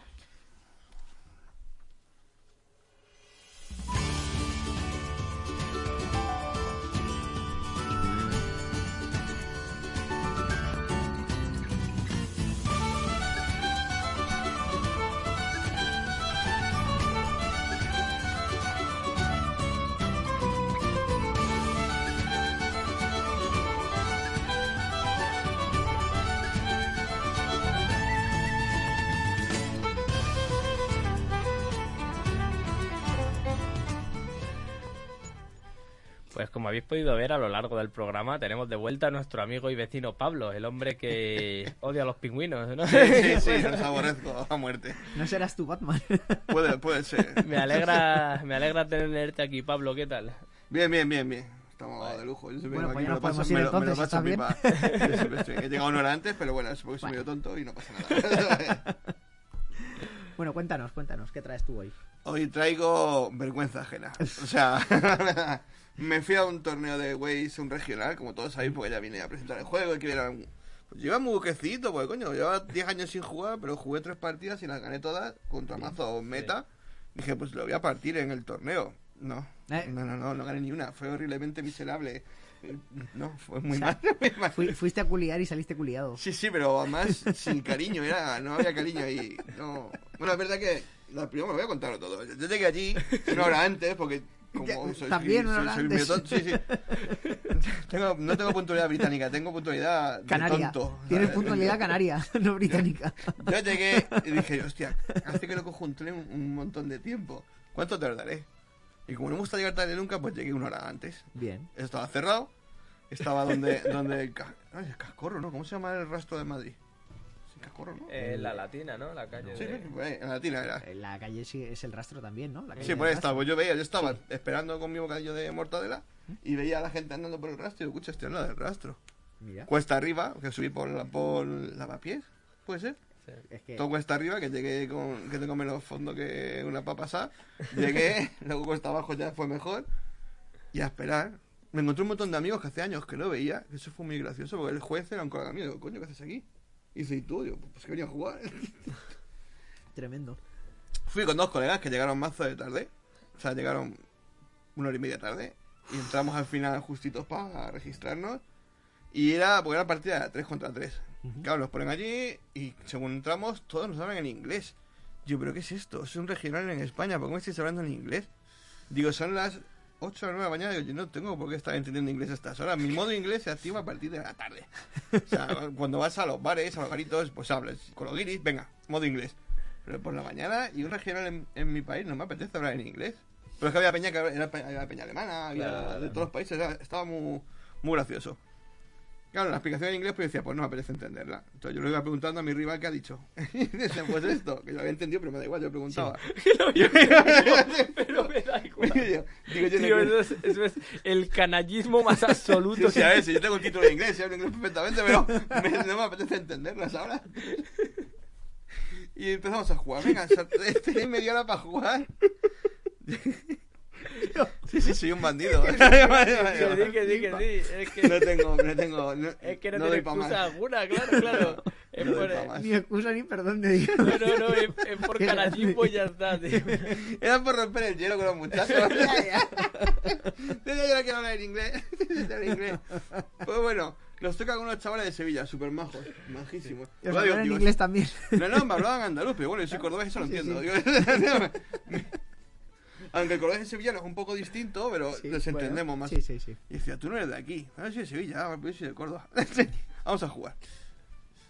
habéis podido ver a lo largo del programa, tenemos de vuelta a nuestro amigo y vecino Pablo, el hombre que <laughs> odia a los pingüinos, ¿no? Sí, sí, <laughs> sí, los aborrezco a muerte. No serás tú, Batman. Puede, puede ser. Me alegra, me alegra tenerte aquí, Pablo, ¿qué tal? Bien, bien, bien, bien. Estamos de lujo. Yo siempre Bueno, pues me lo paso- me lo- me lo ¿está paso pipa. <laughs> Yo siempre estoy- He llegado una hora antes, pero bueno, es porque soy medio tonto y no pasa nada. Bueno, cuéntanos, cuéntanos, ¿qué traes tú hoy? Hoy traigo vergüenza ajena. O sea, me fui a un torneo de Waze, un regional, como todos sabéis, porque ya vine a presentar el juego y que era un... Pues lleva muy buquecito, porque coño, llevaba 10 años sin jugar, pero jugué tres partidas y las gané todas contra mazo meta. Dije, pues lo voy a partir en el torneo. No, ¿Eh? no, no, no, no gané ni una. Fue horriblemente miserable. <laughs> No, fue muy O sea, mal. <laughs> muy mal. Fui- fuiste a culiar y saliste culiado. Sí, sí, pero además sin cariño, era, no había cariño ahí. No. Bueno, es verdad que la primera me voy a contarlo todo. Yo llegué allí una hora antes porque como Ya, soy, también soy- sí, sí. Tengo- no tengo puntualidad británica, tengo puntualidad de Canaria. tonto. Tienes ¿sabes? puntualidad canaria, <laughs> no británica. Yo llegué y dije, hostia, hace que no cojo un tren un montón de tiempo. ¿Cuánto tardaré? Y como no me gusta llegar tarde nunca, pues llegué una hora antes. Bien. Estaba cerrado. Estaba donde... donde ay, el cascorro, ¿no? ¿Cómo se llama el rastro de Madrid? Cascorro, ¿no? Eh, la latina, ¿no? La calle Sí, de... sí, ahí, la tina era. Eh, La calle sí es el rastro también, ¿no? La calle Sí, por ahí rastro. estaba. Pues yo veía, yo estaba esperando con mi bocadillo de mortadela y veía a la gente andando por el rastro y digo, escucha, estoy hablando del rastro. Mira, Cuesta arriba, que subí por, la, por lavapiés, puede ser. Sí. es que Todo cuesta arriba, que llegué con que tengo menos fondo que una papa asada. Llegué, <laughs> luego cuesta abajo ya fue mejor. Y a esperar. Me encontré un montón de amigos que hace años que no veía. que Eso fue muy gracioso porque el juez era un colega mío. Digo, coño, ¿qué haces aquí? Y dice, ¿y tú? Digo, pues que venía a jugar. <laughs> tremendo. Fui con dos colegas que llegaron mazo de tarde. O sea, llegaron una hora y media tarde. Y entramos al final justitos para registrarnos. Y era, porque era partida de 3 contra 3. Claro, nos ponen allí y según entramos, todos nos hablan en inglés. Yo, ¿pero qué es esto? Es un regional en España, ¿por qué me estáis hablando en inglés? Digo, son las 8 o 9 de la mañana. Digo, yo no tengo por qué estar entendiendo inglés a estas horas. Mi modo inglés se activa a partir de la tarde. O sea, <laughs> cuando vas a los bares, a los garitos, pues hablas con los guiris, venga, modo inglés. Pero por la mañana y un regional en, en mi país no me apetece hablar en inglés. Pero es que había peña que era había peña alemana, había Claro. de todos los países, estaba muy, muy gracioso. Claro, la explicación en inglés, pues decía, pues no me apetece entenderla. Entonces yo le iba preguntando a mi rival qué ha dicho. <laughs> Y dice, pues esto, que yo había entendido, pero me da igual, yo preguntaba. <laughs> <laughs> Pero me da igual. Digo yo, digo yo, Tío, no eso es, eso es el canallismo más Sí, absoluto. o sea, a ver, si yo tengo el título en inglés, y hablo inglés perfectamente, pero me- no me apetece entenderlas ahora. Y empezamos a jugar. Venga, tenéis media hora para jugar. Sí, sí, soy un bandido. <laughs> Que sí, que sí, que sí. Es que, No tengo, no tengo. No, es que no, no doy pa' más. excusa alguna, claro, claro. Es No doy por. Ni excusa ni perdón de Dios. no, no, no, es, es por Qué canallismo y ya está, tío. Era por romper el hielo con los muchachos. <laughs> Tenía yo no quiero hablar en inglés. <laughs> Hablar inglés. Pues bueno, nos toca con unos chavales de Sevilla, súper majos, majísimos. Os digo- hablan en digo, inglés también. No, no, me hablaban andaluz, pero bueno, yo soy cordobés, eso lo Sí, entiendo. Aunque el cordobés de Sevilla no es un poco distinto, pero Sí, nos bueno, entendemos más. Sí, sí, sí. Y decía, tú no eres de aquí. Ah, sí, de Sevilla, ah, pues yo soy de Córdoba. <laughs> Vamos a jugar.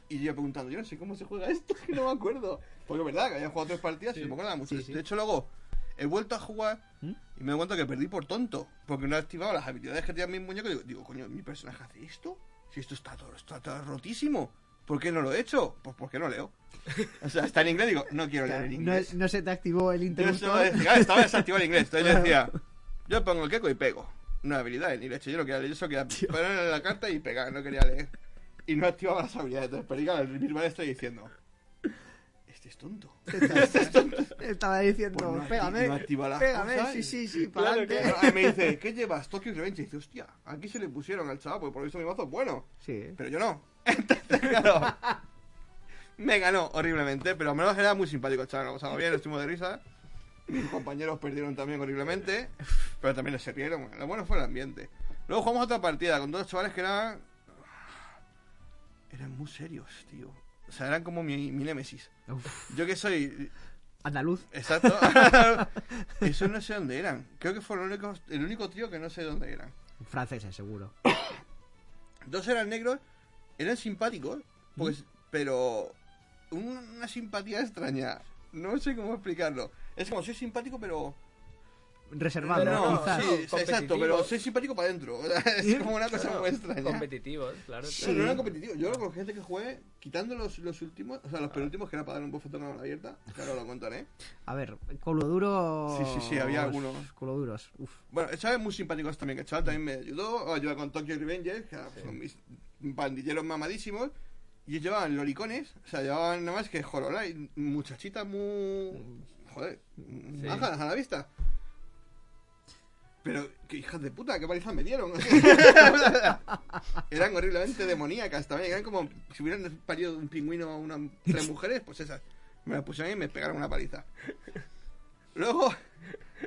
Y yo preguntando, yo no sé cómo se juega esto, que no me acuerdo. Porque es verdad que había jugado tres partidas y no me acordaba mucho. Sí. De hecho, luego he vuelto a jugar ¿Mm? y me doy cuenta que perdí por tonto. Porque no he activado las habilidades que tenía mi muñeco. Digo, digo, coño, ¿mi personaje hace esto? Si esto está todo, está todo rotísimo. ¿Por qué no lo he hecho? Pues porque no leo. O sea, está en inglés, digo, no quiero leer en No, inglés. no se te activó el interruptor. decía, ah, estaba desactivado el inglés. Entonces yo decía, yo pongo el queco y pego. Una habilidad ni leche. Yo no quería leer, yo solo quería poner la carta y pegar, no quería leer. Y no activaba las habilidades. Entonces claro, el rival estoy diciendo, este es tonto. <laughs> Es tonto. Estaba diciendo, Pues no pégame, no activa las pégame, cosas sí, y- sí, sí, Claro para que adelante. Ah, me dice, ¿qué llevas? Tokyo Revenge. Y dice, hostia, aquí se le pusieron al chaval, porque por lo visto mi mazo es bueno. Sí. Pero yo no. <laughs> Entonces, claro. Me ganó horriblemente, pero al menos era muy simpático el chaval. Lo pasamos bien, estuvimos de risa. Mis compañeros perdieron también horriblemente, pero también se rieron. Lo bueno fue el ambiente. Luego jugamos otra partida con dos chavales que eran. Eran muy serios, tío. O sea, eran como mi, mi némesis. Uf, Yo que soy andaluz. Exacto. <laughs> Eso no sé dónde eran. Creo que fue el único, el único tío que no sé dónde eran. Franceses, seguro. Dos eran negros, eran simpáticos, ¿Mm? pero un- una simpatía extraña. No sé cómo explicarlo. Es como soy simpático, pero. Reservado, no, quizás. sí, exacto, pero soy simpático para adentro. <laughs> Es como una cosa Claro, muy extraña. Competitivos, claro. Sí. Pero no eran competitivos. Yo con gente que jugué, quitando los, los últimos, o sea, los penúltimos que era para dar un bofetón a mano abierta, claro, lo contaré. A ver, culo duro. Sí, sí, sí, había algunos. Culo duros. Uf. Bueno, el chaval es muy simpáticos también, que el chaval también me ayudó, ayuda con Tokyo Revengers, que era, con mis pandilleros mamadísimos, y ellos llevaban lolicones, o sea, llevaban nada más que jorola y muchachitas muy... joder, majas a la vista. Pero, qué hijas de puta, qué palizas me dieron. <laughs> eran horriblemente demoníacas también, eran como si hubieran parido un pingüino una, tres mujeres, pues esas. Me las pusieron ahí y me pegaron una paliza. Luego,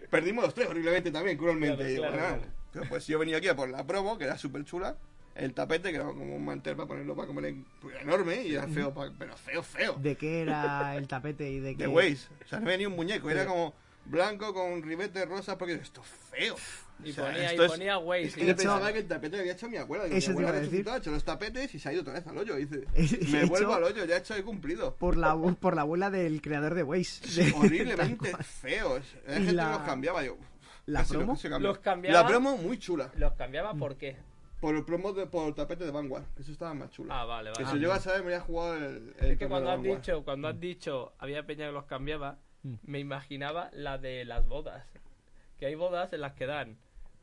perdimos los tres horriblemente también, cruelmente. Claro, claro, bueno, claro. pero pues yo he venido aquí a por la promo, que era súper chula. El tapete, que era como un mantel para ponerlo para comer, en- pues, era enorme y era feo, pa- pero feo, feo. ¿De qué era el tapete y de qué? De Waze. O sea, no venía un muñeco, era como blanco con ribete rosa, porque esto es feo. Y O sea, ponía, y esto es- ponía Waze. Es que y yo hecho- pensaba que el tapete lo había hecho mi abuela. Eso mi te iba abuela a decir. ha hecho los tapetes y se ha ido otra vez al hoyo. Dice, <laughs> He me vuelvo al hoyo, ya he hecho, he cumplido. Por la, por la abuela del creador de Waze. De- <laughs> Horriblemente feos. La Y gente la- los cambiaba. Yo, ¿La casi promo? Los cambiaba. La promo muy chula. Los cambiaba por qué. Por el promo de, por el tapete de Vanguard. Eso estaba más chulo. Ah, vale, Que vale. si yo iba a saber, me había jugado el. el Es que cuando has dicho, cuando has dicho había peña que los cambiaba, Mm. me imaginaba la de las bodas. Que hay bodas en las que dan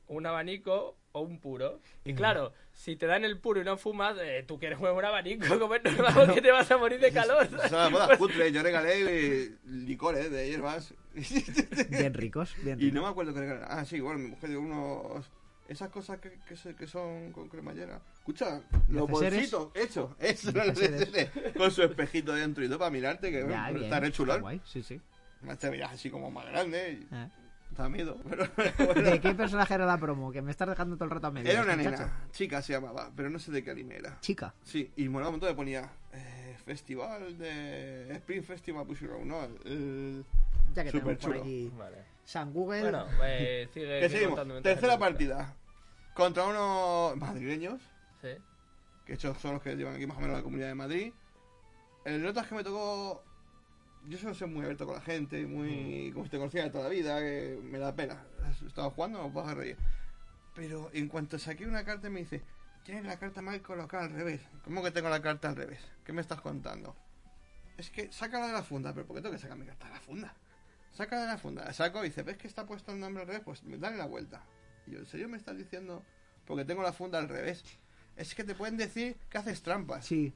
un abanico o un puro. Y claro, si te dan el puro y no fumas, eh, tú quieres jugar un abanico, como es normal, porque te vas a morir de calor. O sea, bodas <laughs> cutres, yo regalé eh, licores de hierbas. <laughs> Bien ricos, bien y ricos. no me acuerdo qué regalé. Ah, sí, bueno, mi mujer dio unos. Esas cosas que, que, se- que son con cremallera. Escucha, los bolsitos, hecho, eso, los <laughs> Neceseres. neceseres. Con su espejito dentro y todo para mirarte, que Ya, bueno, bien, está re está chulón. guay, sí, sí. Más te miras así como más grande y Eh. da miedo. Pero, <laughs> <laughs> ¿De qué personaje era la promo? Que me estás dejando todo el rato a medio. era una muchacho. nena, chica se llamaba, pero no sé de qué anime era. Chica. Sí, y molaba un montón le ponía eh, Festival de. Spring Festival Pussy Row, ¿no? El- Ya que Súper tenemos por chulo. aquí Vale. San Google. Bueno, pues sigue. <laughs> Que sigue seguimos. Tercera partida. Contra unos madrileños, Sí. que estos son los que llevan aquí más o menos la comunidad de Madrid. El nota es que me tocó. Yo suelo ser muy abierto con la gente, muy. como si te de toda la vida, que me da pena. Estaba jugando, os vas a reír. Pero en cuanto saqué una carta, me dice: Tienes la carta mal colocada al revés. ¿Cómo que tengo la carta al revés? ¿Qué me estás contando? Es que sácala de la funda, pero ¿por qué tengo que sacar mi carta de la funda? Sácala de la funda, la saco y dice: ¿Ves que está puesto el nombre al revés? Pues dale la vuelta. Y yo, ¿en serio me estás diciendo? Porque tengo la funda al revés. Es que te pueden decir que haces trampas. Sí.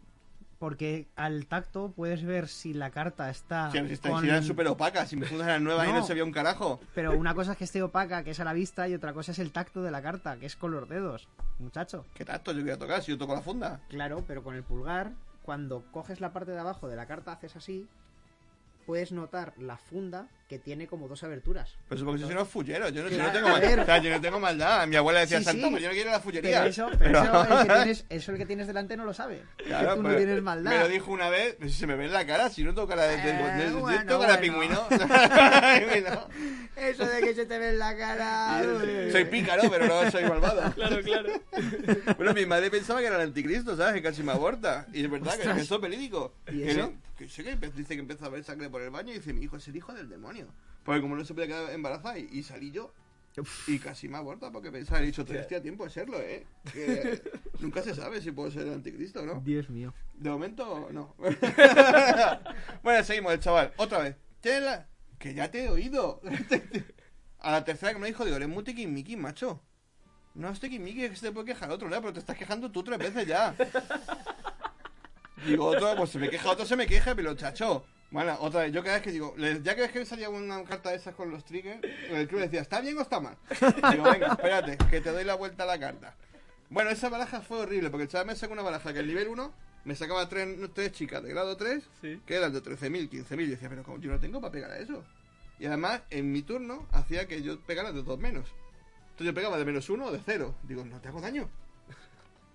Porque al tacto puedes ver si la carta está. Si, si, con- si eran súper opacas, si mi funda era nueva y no No. se veía un carajo. Pero una cosa es que esté opaca, que es a la vista, y otra cosa es el tacto de la carta, que es con los dedos. Muchacho. ¿Qué tacto yo voy a tocar si yo toco la funda? Claro, pero con el pulgar, cuando coges la parte de abajo de la carta, haces así, puedes notar la funda que tiene como dos aberturas. Pues porque yo soy un fullero, yo no, yo no tengo a mal- ver. o sea, yo no tengo maldad. Mi abuela decía, Sí, Santa, sí. pues yo no quiero la fullería. Pero eso, pero eso, el que tienes, eso el que tienes delante no lo sabe. Claro, Tú no pues, tienes maldad. Me lo dijo una vez, pues, si se me ve en la cara, si no tengo cara de, de, de- Eh, de- bueno, tengo cara de bueno. pingüino. <laughs> Pingüino. Eso de que se te ve en la cara. soy pícaro, pero no soy malvado. Claro, claro. Bueno, mi madre pensaba que era el anticristo, ¿sabes? Que casi me aborta. Y es verdad que Ostras. es eso verídico. ¿Y Que eso? Que que dice que empieza a ver sangre por el baño y dice, mi hijo es el hijo del demonio. Porque como no se podía quedar embarazada y, y salí yo. Y casi me aborta porque pensaba, he dicho, "Tío, estoy a tiempo de serlo, ¿eh? Que <laughs> nunca se sabe si puedo ser el anticristo, ¿no? Dios mío. De momento, no. <laughs> bueno, seguimos, el chaval. Otra vez. ¿Tienes la...? Que ya te he oído. <laughs> A la tercera que me dijo, digo, eres muy tiquismiqui, macho. No es tiquismiqui, es que se te puede quejar otro, ¿no? Pero te estás quejando tú tres veces ya. Digo, otro, pues se me queja, otro se me queja, pero chacho. Bueno, otra vez, yo cada vez que digo, ya que ves que me salía una carta de esas con los triggers, el club decía, ¿está bien o está mal? Digo, venga, espérate, que te doy la vuelta a la carta. Bueno, esa baraja fue horrible, porque el chaval me sacó una baraja que el nivel 1 me sacaba tres, tres chicas de grado 3, Sí. que eran de 13.000, 15.000, y decía, pero como yo no tengo para pegar a eso. Y además, en mi turno, hacía que yo pegara de dos menos. Entonces yo pegaba de menos uno o de cero. Digo, no te hago daño.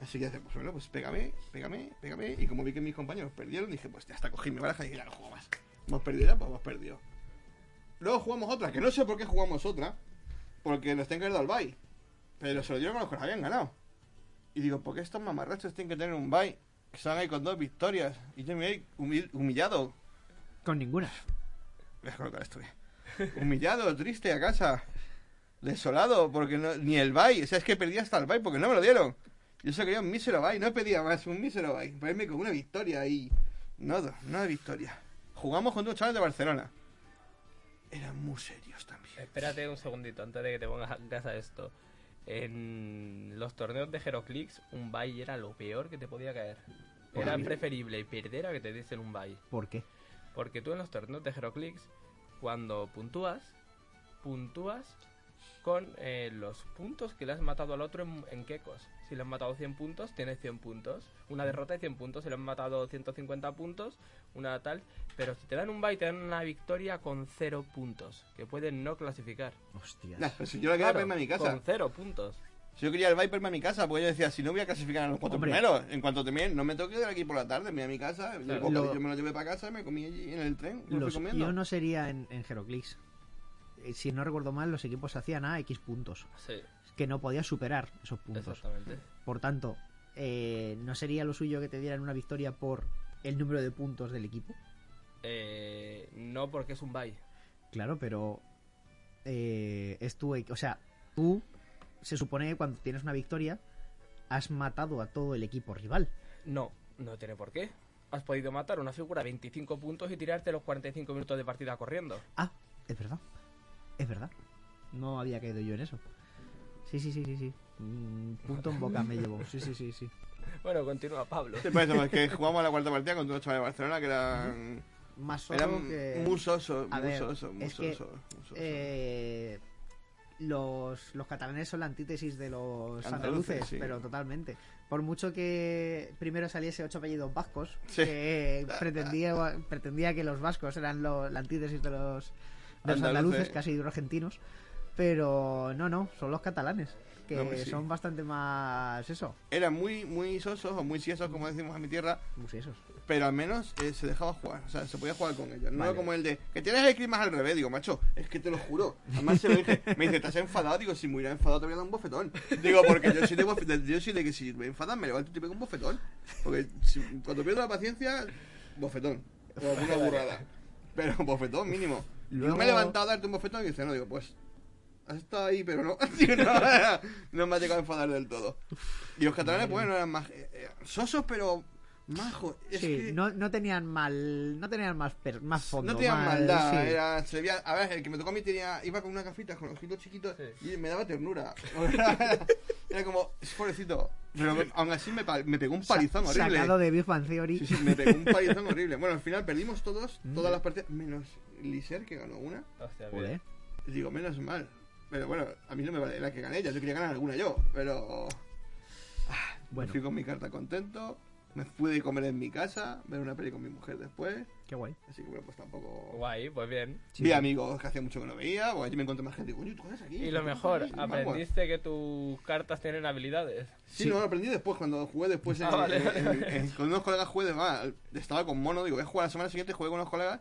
Así que pues bueno, pues pégame, pégame, pégame. Y como vi que mis compañeros perdieron, dije, pues ya está, cogí mi baraja y dije, ya no juego más. Hemos perdido ya, pues hemos perdido. Luego jugamos otra, que no sé por qué jugamos otra. Porque nos tienen que haber dado el bye. Pero se lo dieron a los que nos habían ganado. Y digo, ¿por qué estos mamarrachos tienen que tener un bye? Que se van ahí con dos victorias. Y yo me voy humil- humillado. Con ninguna. Voy a colocar esto bien. Humillado, triste a casa. Desolado, porque no, ni el bye. O sea, es que perdí hasta el bye porque no me lo dieron. Yo solo quería un mísero bye, no pedía más, un mísero bye. Para irme con una victoria y. No, no de victoria. Jugamos contra un chaval de Barcelona. Eran muy serios también. Espérate un segundito antes de que te pongas gas a esto. En los torneos de Heroclix, un bye era lo peor que te podía caer. Era preferible perder a que te diesen un bye. ¿Por qué? Porque tú en los torneos de Heroclix, cuando puntúas, puntúas con eh, los puntos que le has matado al otro en, en quecos. Si le has matado 100 puntos, tienes 100 puntos. Una derrota de 100 puntos. Si le has matado 150 puntos, una tal. Pero si te dan un bye, te dan una victoria con 0 puntos. Que pueden no clasificar. Hostias. Nah, pero si yo la quería Claro, a mi casa. Con 0 puntos. Si yo quería el Viper a mi casa, porque yo decía, si no voy a clasificar a los cuatro Hombre. primeros, en cuanto termine, no me toque de aquí por la tarde, me voy a mi casa, Lo- me lo llevé para casa, me comí allí en el tren, lo Los- yo no sería en, en Heroclix. Eh, Si no recuerdo mal, los equipos hacían a X puntos. Sí, Que no podías superar esos puntos. exactamente. Por tanto, eh, ¿no sería lo suyo que te dieran una victoria por el número de puntos del equipo? Eh, no porque es un bye. Claro, pero eh, es tu, o sea, tú se supone que cuando tienes una victoria has matado a todo el equipo rival. No, no tiene por qué. Has podido matar una figura 25 puntos y tirarte los 45 minutos de partida corriendo. Ah, es verdad, es verdad. No había caído yo en eso. Sí, sí, sí, sí, sí. Mm, punto en boca me llevo. Sí, sí, sí, sí. <laughs> Bueno, continúa Pablo. Sí, pues eso, es que jugamos la cuarta partida contra unos chavales de Barcelona que eran, Más solo eran que muy sosos, muy ver, sosos, muy es que, sosos, muy sosos. eh, los, los catalanes son la antítesis de los Andaluces, andaluces, sí. pero totalmente. Por mucho que primero saliese ocho apellidos vascos, Sí. que pretendía, pretendía que los vascos eran lo- la antítesis de los, de los Andaluces. andaluces, casi argentinos, pero no, no, son los catalanes, que No, pues sí. son bastante más eso, Eran muy, muy sosos o muy siesos, como decimos en mi tierra, pues esos. pero al menos eh, se dejaba jugar, o sea, se podía jugar con ellos. No Vale. como el de, que tienes el clima al revés, digo, macho, es que te lo juro. Además se lo dije, me dice, ¿estás enfadado? Digo, si me hubiera enfadado te voy a dar un bofetón. Digo, porque yo soy de, bofe- de- yo soy de que si me enfadas me levanto y te pego un bofetón. Porque si- cuando pierdo la paciencia, bofetón. O alguna burrada. Pero bofetón mínimo. Luego- Yo me he levantado a darte un bofetón y dice, no, digo, pues has estado ahí, pero no. <laughs> No, no me ha llegado a enfadar del todo. Y los catalanes, bueno, eran más eh, eh, sosos, pero majos. Es sí, que no, no tenían mal, no tenían más, per- más fondo. no tenían más- maldad. sí. Era, se veía, a ver, el que me tocó a mí tenía, iba con una gafita, con ojitos chiquitos, Sí. y me daba ternura. <laughs> Era, era como, es pobrecito. Pero aún así me, me pegó un palizón Sa- horrible. Sacado de Big Bang Theory. Sí, sí, me pegó un palizón <laughs> horrible. Bueno, al final perdimos todos, Mm. todas las partidas, menos Liser, que ganó una. Hostia, digo, menos mal. Pero bueno, a mí no me vale la que gané ella, yo quería ganar alguna yo, pero... Bueno, Me fui con mi carta contento, me fui de comer en mi casa, ver una peli con mi mujer después, qué guay. así que bueno, pues tampoco... Guay, pues bien. Sí, Vi sí. amigos que hacía mucho que no veía, pues allí me encontré más gente. Coño, ¿tú eres aquí? Y lo ¿Tú mejor, aquí? aprendiste que tus cartas tienen habilidades. Sí, Sí. no, lo aprendí después, cuando jugué después Ah, vale, en- vale, en- vale. en- con unos colegas jugué de más. Estaba con mono, digo, voy a jugar la semana siguiente, jugué con unos colegas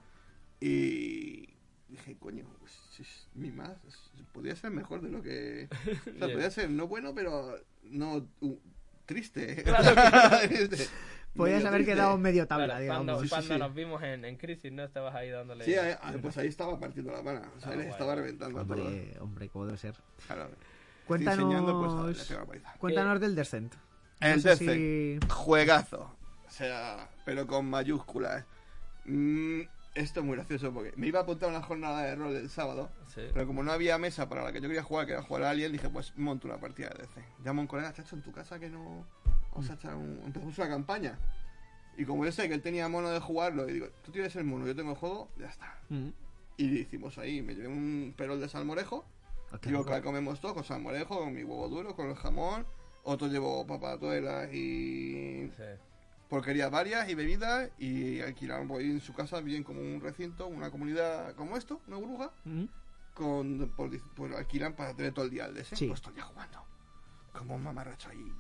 y dije, coño, pues, si es mi más, es- podría ser mejor de lo que... O sea, <laughs> podría ser no bueno, pero no uh, triste. <laughs> Triste. Podías Medio haber triste. quedado medio tabla, Claro, digamos. cuando Sí, cuando sí. nos vimos en, en Crisis, ¿no? Estabas ahí dándole... Sí, ahí- ah, pues ahí estaba partiendo la mano. O sea, Ah, estaba reventando a todos. Hombre, hombre, ¿cómo debe ser? Claro. Cuéntanos, pues, a cuéntanos del Descent. No El sé Descent. si- Juegazo. O sea, pero con mayúsculas. Mm, esto es muy gracioso porque me iba a apuntar a una jornada de rol el sábado, Sí. pero como no había mesa para la que yo quería jugar, que era jugar a alguien, dije, pues monto una partida de DC. Llamo a un colega, chacho, en tu casa que no. Vamos a echar un. Empezamos una campaña. Y como yo sé que él tenía mono de jugarlo, y digo, tú tienes el mono, yo tengo el juego, ya está. Mm. Y le hicimos ahí, me llevé un perol de salmorejo. Ah, qué Digo, que la comemos todo con salmorejo, con mi huevo duro, con el jamón. Otro llevo papatuelas y Sí. Porquerías varias y bebidas. Y alquilaron por ahí en su casa, bien como un recinto, una comunidad como esto, una burbuja. Mm. Con, por, pues alquilan para tener todo el día al DS. Sí. Pues todo el día jugando. Como un mamarracho ahí.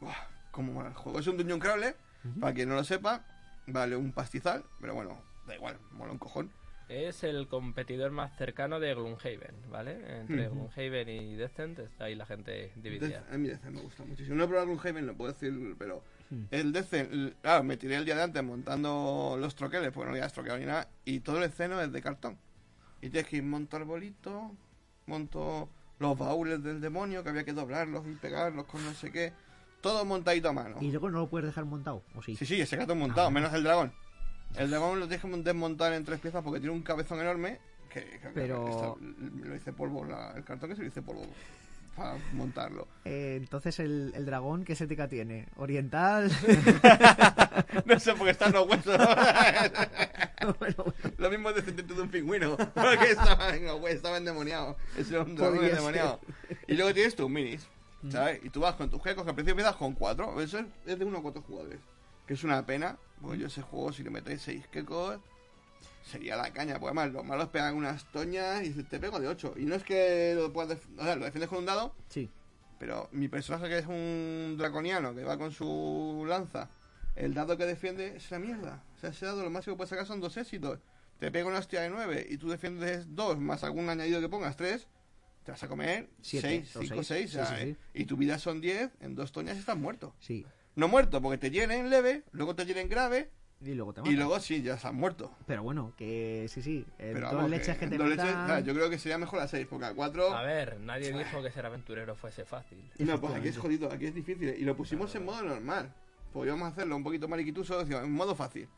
Buah, como el juego. Es un Dungeon Crawler, para quien no lo sepa, vale un pastizal, pero bueno, da igual, mola un cojón. Es el competidor más cercano de Gloomhaven, ¿vale? Entre Ujú. Gloomhaven y Descent está ahí la gente dividida. Death- a mí Decent me gusta muchísimo. No he probado Gloomhaven, no puedo decir, pero. El l- claro, me tiré el día de antes montando los troqueles, porque no había troqueado ni nada, y todo el esceno es de cartón. Y tienes que ir monto arbolito, monto los baúles del demonio, que había que doblarlos y pegarlos con no sé qué. Todo montadito a mano. Y luego no lo puedes dejar montado, ¿o sí? Sí, sí, ese cartón montado, menos el dragón. El dragón lo tienes que desmontar en tres piezas porque tiene un cabezón enorme. Que, que- Pero- está- lo hice polvo, la- el cartón que se lo hice polvo <laughs> para montarlo. Eh, entonces el, el dragón, ¿qué estética tiene? ¿Oriental? <laughs> No sé, porque están los huesos. <laughs> bueno, Lo mismo descendiente de un pingüino. Porque estaba, estaba endemoniado. Era un dragón Podría endemoniado. Y luego tienes tus minis, ¿sabes? Y tú vas con tus gecos, que al principio empiezas con cuatro. Eso es, es de uno a cuatro jugadores. Que es una pena. Porque yo ese juego, si le metéis seis quecos, sería la caña. Porque además los malos pegan unas toñas y te pego de ocho. Y no es que lo puedas... O sea, lo defiendes con un dado, sí. pero mi personaje que es un draconiano que va con su lanza, el dado que defiende es la mierda. O sea, ese dado lo máximo que puedes sacar son dos éxitos. Te pega una hostia de nueve y tú defiendes dos más algún añadido que pongas tres. Te vas a comer Siete, seis, o cinco, seis. seis. Sí, o sea, sí, sí. eh, Y tu vida son diez, en dos toñas estás muerto. Sí. No muerto porque te hieren leve, luego te hieren grave Y luego te y matan. luego sí, ya estás muerto. Pero bueno, que sí, sí. En Pero dos vamos, leches que, te dos leches, metan- claro, yo creo que sería mejor a seis, porque a cuatro... A ver, nadie dijo que ser aventurero fuese fácil. No, pues aquí es jodido, aquí es difícil. Y lo pusimos en modo normal. Podríamos hacerlo un poquito mariquituso, en modo fácil.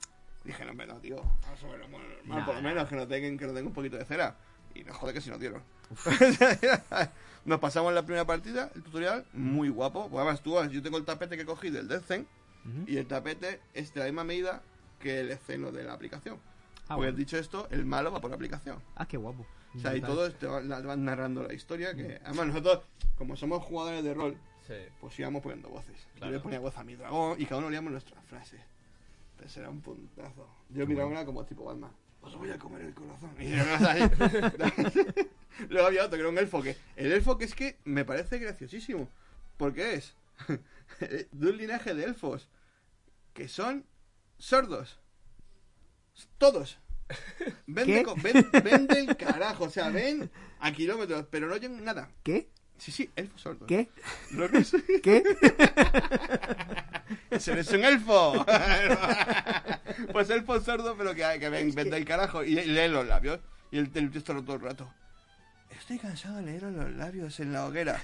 Dije, no, no, tío. Vamos a verlo en modo normal, Nah, por lo nah. menos que nos tengan, que nos den un poquito de cera. Y no joder que si nos dieron. <laughs> nos pasamos la primera partida, el tutorial, muy guapo. Pues además tú, yo tengo el tapete que cogí del Death Zen, Y el tapete es de la misma medida que el esceno de la aplicación. Ah, Porque bueno. dicho esto, el malo va por la aplicación. Ah, qué guapo. O sea, y todos te van, narrando la historia. que Además, nosotros, como somos jugadores de rol, Sí. pues íbamos poniendo voces. Claro. Yo le ponía voz a mi dragón y cada uno leíamos nuestras frases. Entonces era un puntazo. Yo mi dragón era como tipo Batman. Os voy a comer el corazón. Y. <laughs> Luego había otro que era un elfo que... El elfo que es que me parece graciosísimo. Porque es <laughs> de un linaje de elfos que son sordos. Todos. <laughs> Ven, de co- ven, ven del carajo. O sea, ven a kilómetros, pero no oyen nada. ¿Qué? Sí, sí, elfos sordos. ¿Qué? Que. <laughs> ¿Qué? ¡Ese no es un elfo! pues elfo sordo, pero que, que ven, ven del carajo y lee los labios. Y el, el texto todo el rato. Estoy cansado de leer los labios en la hoguera.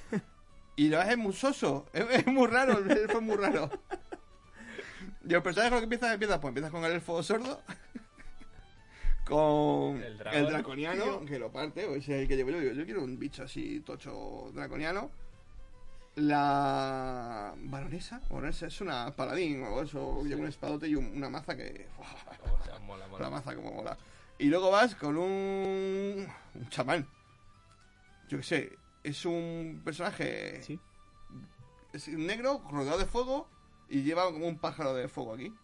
Y lo es muy soso. Es, es muy raro, el elfo es muy raro. Y el personaje con lo que empieza, empieza, pues empiezas con el elfo sordo. Con El draconiano, que lo parte, o ese es el que llevo yo. Yo quiero un bicho así, tocho draconiano. La baronesa, baronesa es una paladín o algo eso, lleva un espadote y un- una maza que. <laughs> O sea, mola, La mola. maza como mola. Y luego vas con un. un chamán. Yo qué sé, es un personaje. Sí. Es negro, rodeado de fuego y lleva como un pájaro de fuego aquí.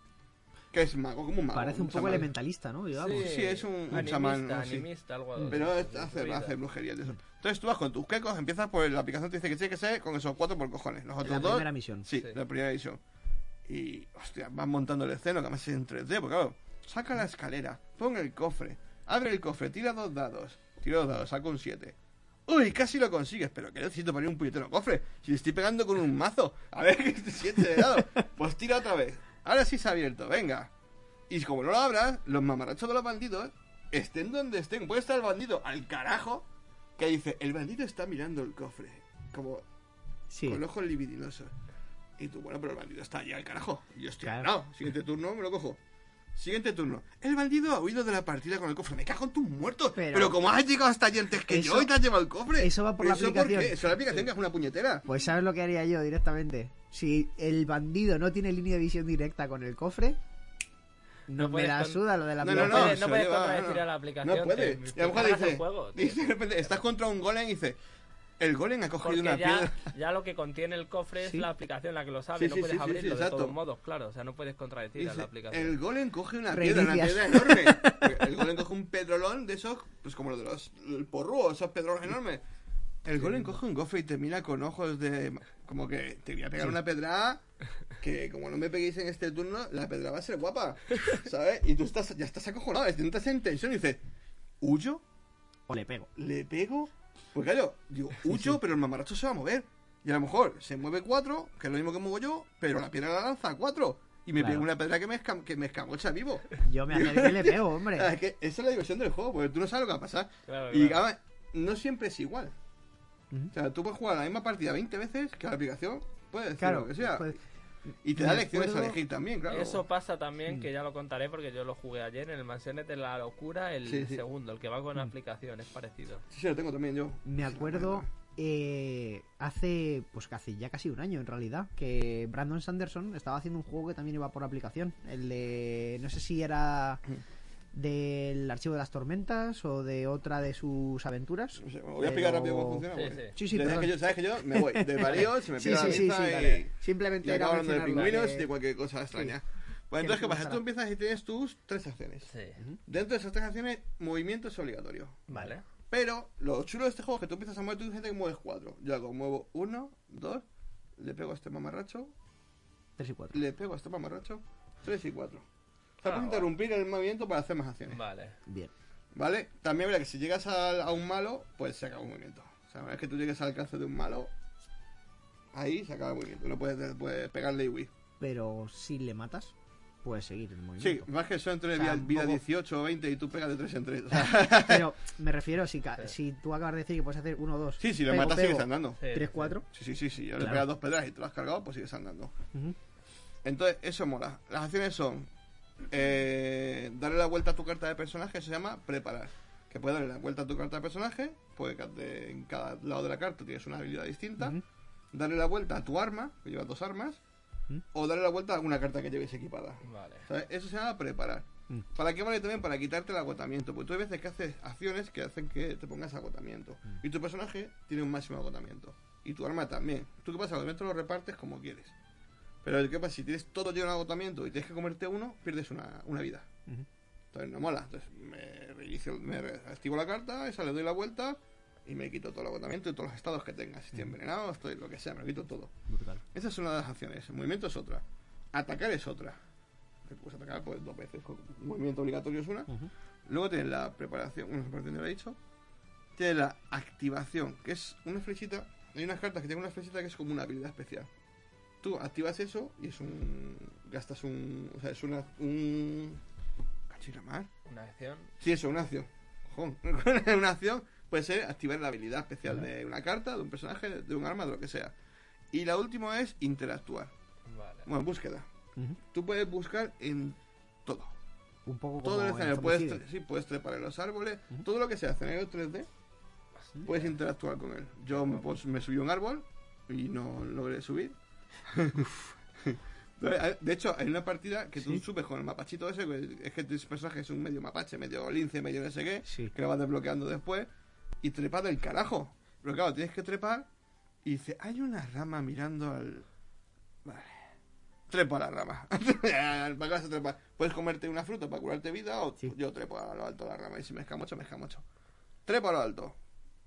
Que es mago, como un mago. Parece un poco chamán. elementalista, ¿no? Digamos. Sí, es un- un animista, chamán, así. animista, algo Pero hace, hace brujería de eso. Entonces tú vas con tus quecos, empiezas por la aplicación te dice que tiene que ser con esos cuatro por cojones. Los otros La dos. primera misión. Sí, Sí. la primera edición. Y, hostia, vas montando el esceno, que además es en 3D, porque claro, saca la escalera, pon el cofre, abre el cofre, tira dos dados, tira dos dados, saca un 7. Uy, casi lo consigues, pero que necesito ir un puñetero cofre. Si le estoy pegando con un mazo, a ver que este 7 de dado. Pues tira otra vez. Ahora sí se ha abierto, venga. Y como no lo abras, los mamarrachos de los bandidos, estén donde estén, puede estar el bandido al carajo, que dice, el bandido está mirando el cofre. Como, Sí. con ojos libidinosos. Y tú, bueno, pero el bandido está allá al carajo. Y yo estoy Claro. no, Siguiente turno, me lo cojo. Siguiente turno. El bandido ha huido de la partida con el cofre. Me cago en tus muertos. Pero, Pero- como has llegado hasta allí antes que Eso- yo y te has llevado el cofre. eso va por la aplicación. Eso es la aplicación que es una puñetera. Pues sabes lo que haría yo directamente. Si el bandido no tiene línea de visión directa con el cofre, No, me la suda lo de la No, no, No, no, puedes, no puedes contradecir no. a la aplicación. No puede. Y a lo mejor dice de repente, estás contra un golem y dice, el golem ha cogido Porque una ya, piedra. ya lo que contiene el cofre es Sí. la aplicación la que lo sabe, Sí, no sí, puedes abrirlo sí, de exacto. todos modos, claro, o sea, no puedes contradecir a la Dice, aplicación. el golem coge una piedra, una piedra enorme. <laughs> el golem coge un pedrolón de esos, pues como los de los el porrúo, esos pedrolos enormes. El golem coge un gofre y te mira con ojos de... Como que te voy a pegar una pedra que como no me peguéis en este turno, la pedra va a ser guapa, ¿sabes? Y tú estás, ya estás acojonado, estás en tensión y dices, ¿huyo? O le pego. ¿Le pego? Pues claro, digo, huyo, pero el mamarracho se va a mover. Y a lo mejor se mueve cuatro, que es lo mismo que muevo yo, pero la piedra la lanza a cuatro. Y me Claro. pega una pedra que me, escam- que me escamocha vivo. <laughs> Yo me acerqué y le pego, hombre. Ah, Es que esa es la diversión del juego, porque tú no sabes lo que va a pasar. Claro, Y claro. además, no siempre es igual. O sea, tú puedes jugar la misma partida 20 veces que la aplicación puede decir Claro, lo que sea. pues, y te da lecciones a elegir también, claro. Eso pasa también, Mm. que ya lo contaré porque yo lo jugué ayer en el Mansiones de la Locura, el Sí, sí. segundo, el que va con aplicación, es parecido. Sí, sí, lo tengo también yo. Me acuerdo eh, hace, pues que hace ya casi un año en realidad, que Brandon Sanderson estaba haciendo un juego que también iba por aplicación. El de, no sé si era del Archivo de las Tormentas o de otra de sus aventuras. No sé, voy a explicar Pero- rápido cómo funciona. Sí, porque- sí. Sí, que yo, ¿Sabes que yo me voy? <laughs> De varios, se me pega sí, la sí, pinza sí, y... vale. Simplemente Y era hablando de pingüinos de- y de cualquier cosa extraña. Bueno, Que entonces, ¿qué pasa? Tú empiezas y tienes tus tres acciones. Sí. Dentro de esas tres acciones, movimiento es obligatorio. Vale. Pero lo chulo de este juego es que tú empiezas a mover tu gente que mueves cuatro. Yo hago, muevo uno, dos, le pego a este mamarracho, Tres y cuatro. le pego a este mamarracho, tres y cuatro. O sea, Ah, puedes interrumpir el movimiento para hacer más acciones. Vale. Bien. ¿Vale? También verá que si llegas a, a un malo, pues se acaba el movimiento. O sea, una vez que tú llegues al alcance de un malo, ahí se acaba el movimiento. No puedes, puedes pegarle y huir. Pero si le matas, puedes seguir el Sí, movimiento. más que eso entre O sea, vida, un vida poco- 18 o 20 y tú pegas de 3 en 3. <laughs> Pero <laughs> me refiero, si, ca- Sí. si tú acabas de decir que puedes hacer uno o dos. sí, si pego, matas pego, sigues andando. Sí, Tres, sí. cuatro. Sí, sí, sí, sí. Ya le pegas dos pedras y te lo has cargado, pues sigues andando. Entonces, eso mola. Las acciones son eh, darle la vuelta a tu carta de personaje, se llama preparar. Que puedes darle la vuelta a tu carta de personaje, pues en cada lado de la carta tienes una habilidad distinta. Ujú. Darle la vuelta a tu arma, que llevas dos armas, o darle la vuelta a una carta que lleves equipada. Vale. ¿Sabes? Eso se llama preparar. Mm. ¿Para qué vale también? Para quitarte el agotamiento. Porque tú hay veces que haces acciones que hacen que te pongas agotamiento. Mm. Y tu personaje tiene un máximo agotamiento. Y tu arma también. ¿Tú qué pasa? El agotamiento lo repartes como quieres. Pero ¿qué pasa? Si tienes todo lleno de agotamiento y tienes que comerte uno, pierdes una, una vida. Entonces no mola. Entonces me, reinicio, me activo la carta, esa le doy la vuelta y me quito todo el agotamiento y todos los estados que tenga. Si estoy envenenado, estoy lo que sea, me lo quito todo. Brutal. Esa es una de las acciones. El movimiento es otra. Atacar es otra. Tú puedes atacar pues, dos veces. Un movimiento obligatorio es una. Luego tienes la preparación. Bueno, preparación ya lo he dicho. Tienes la activación, que es una flechita. Hay unas cartas que tienen una flechita que es como una habilidad especial. Tú activas eso y es un. Gastas un. O sea, es una. Un. Cachira mar. Una acción. Sí, eso, una acción. <laughs> Una acción puede ser activar la habilidad especial de una carta, de un personaje, de un arma, de lo que sea. Y la última es interactuar. Vale. Bueno, búsqueda. Ujú. Tú puedes buscar en todo. Un poco Todo como el en escenario. Puedes, sí, puedes trepar en los árboles. Todo lo que sea escenario 3D, puedes interactuar con él. Yo me, pues, me subí a un árbol y no logré subir. <laughs> De hecho, hay una partida que tú Sí. subes con el mapachito ese, que es que tu personaje es un medio mapache, medio lince, medio no sé qué, Sí. que lo vas desbloqueando después, y trepas del carajo. Pero claro, tienes que trepar y dice, hay una rama mirando al... Vale. Trepo a la rama. <laughs> ¿Para qué vas a trepar? Puedes comerte una fruta para curarte vida o Sí. yo trepo a lo alto de la rama y si me escamocho, me escamocho. Trepo a lo alto.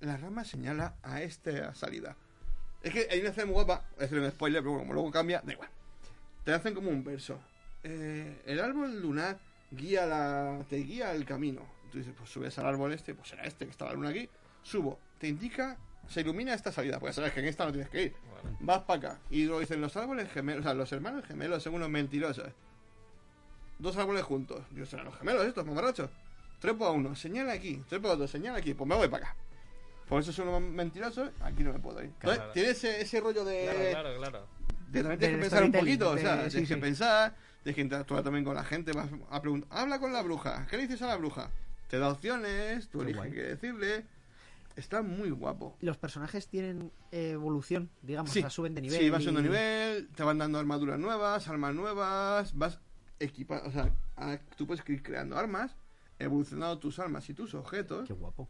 La rama señala a esta salida. Es que hay una escena muy guapa, es un spoiler, pero como luego cambia, da igual. Te hacen como un verso. Eh, el árbol lunar guía la, te guía el camino. Tú dices, pues subes al árbol este, pues será este que está la luna aquí. Subo, te indica, se ilumina esta salida, porque sabes que en esta no tienes que ir. Vas para acá. Y lo dicen los árboles gemelos, o sea, los hermanos gemelos son unos mentirosos. Dos árboles juntos. Dios, serán los gemelos estos, mamarrachos. Trepo a uno, señala aquí. Trepo a otro, señala aquí. Pues me voy para acá. Por eso son unos mentirosos, aquí no me puedo ir. Entonces, Claro. tiene ese, ese rollo de... Claro, claro, claro. de también tienes que pensar un poquito, o sea, sí, tienes que sí. pensar, tienes que interactuar también con la gente, vas a preguntar, habla con la bruja, ¿qué le dices a la bruja? Te da opciones, tú eliges qué decirle, está muy guapo. Los personajes tienen evolución, digamos, Sí, o sea, suben de nivel. sí, vas y- subiendo nivel, te van dando armaduras nuevas, armas nuevas, vas equipar, o sea, a- tú puedes ir creando armas, evolucionando tus armas y tus objetos, Qué guapo.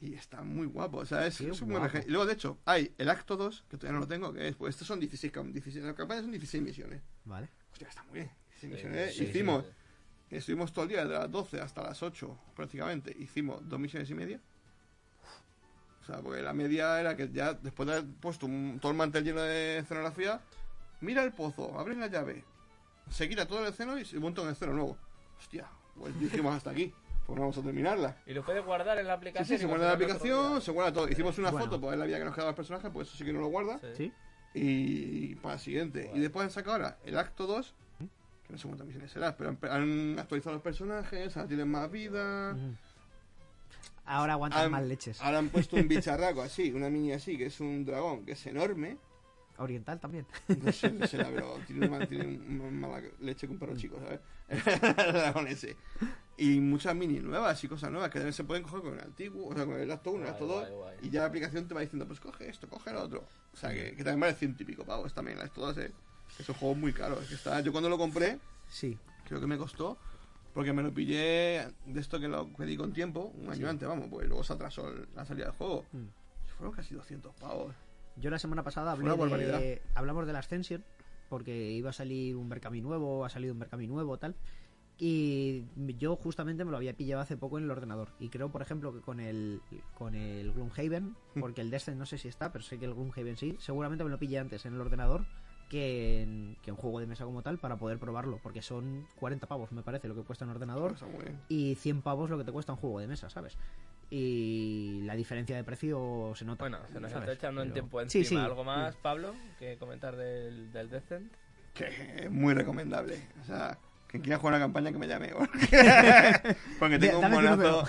Y está muy guapo, o sea, es, es Y luego, de hecho, hay el acto 2, que todavía no lo tengo, que es, pues estos son 16, cam- 16 la campaña son 16 misiones. Vale. Hostia, está muy bien. 16 Sí, misiones. sí, Hicimos, estuvimos todo el día, de las 12 hasta las 8 prácticamente, hicimos dos misiones y media. O sea, porque la media era que ya después de haber puesto un- todo el mantel lleno de escenografía, mira el pozo, abre la llave, se quita todo el esceno y se monta un esceno nuevo. Hostia, pues dijimos hasta aquí, pues no vamos a terminarla. Y lo puedes guardar en la Sí, aplicación. sí, y se guarda la continuarlo otro aplicación, se guarda todo. Hicimos una Bueno. foto para ver la vida que nos quedaba el personaje, pues eso sí que no lo guarda. Sí. ¿Sí? Y para el siguiente. Guay. Y después han sacado ahora el acto 2, que no sé cuántas misiones será, pero han, han actualizado los personajes, ahora tienen más vida. Ahora aguantas Han- más leches. Ahora han puesto un <laughs> bicharraco así, una mini así, que es un dragón, que es enorme. Oriental también. No sé, no sé, pero <laughs> tiene, una, tiene una mala leche que un perro chico, ¿sabes? <laughs> el dragón ese. Y muchas mini nuevas y cosas nuevas que también se pueden coger con el antiguo, o sea, con el acto 1, el acto 2. guay, guay. Y ya la aplicación te va diciendo, pues coge esto, coge lo otro. O sea, que, que también vale ciento y pico pavos también, el acto 2, ¿eh? Es un juego muy caro. Es que está, yo cuando lo compré, Sí. creo que me costó, porque me lo pillé de esto que lo pedí con tiempo, un año antes, vamos, pues luego se atrasó la salida del juego. Mm. Fueron casi 200 pavos. Yo la semana pasada hablé de, hablamos de la Ascension, porque iba a salir un Berkami nuevo, ha salido un Berkami nuevo, tal. Y yo justamente me lo había pillado hace poco en el ordenador. Y creo, por ejemplo, que con el, con el Gloomhaven, <laughs> porque el Descent no sé si está, pero sé que el Gloomhaven sí, seguramente me lo pillé antes en el ordenador que en, que en juego de mesa como tal para poder probarlo, porque son 40 pavos, me parece, lo que cuesta en ordenador y 100 pavos lo que te cuesta un juego de mesa, ¿sabes? Y la diferencia de precio se nota. Bueno, se nos ¿sabes? está echando en Pero- tiempo Sí, encima. sí. ¿Algo más, Pablo, que comentar del, del Descent? Que es muy recomendable. O sea, quien quiera jugar una campaña que me llame. <laughs> Porque tengo un monazo,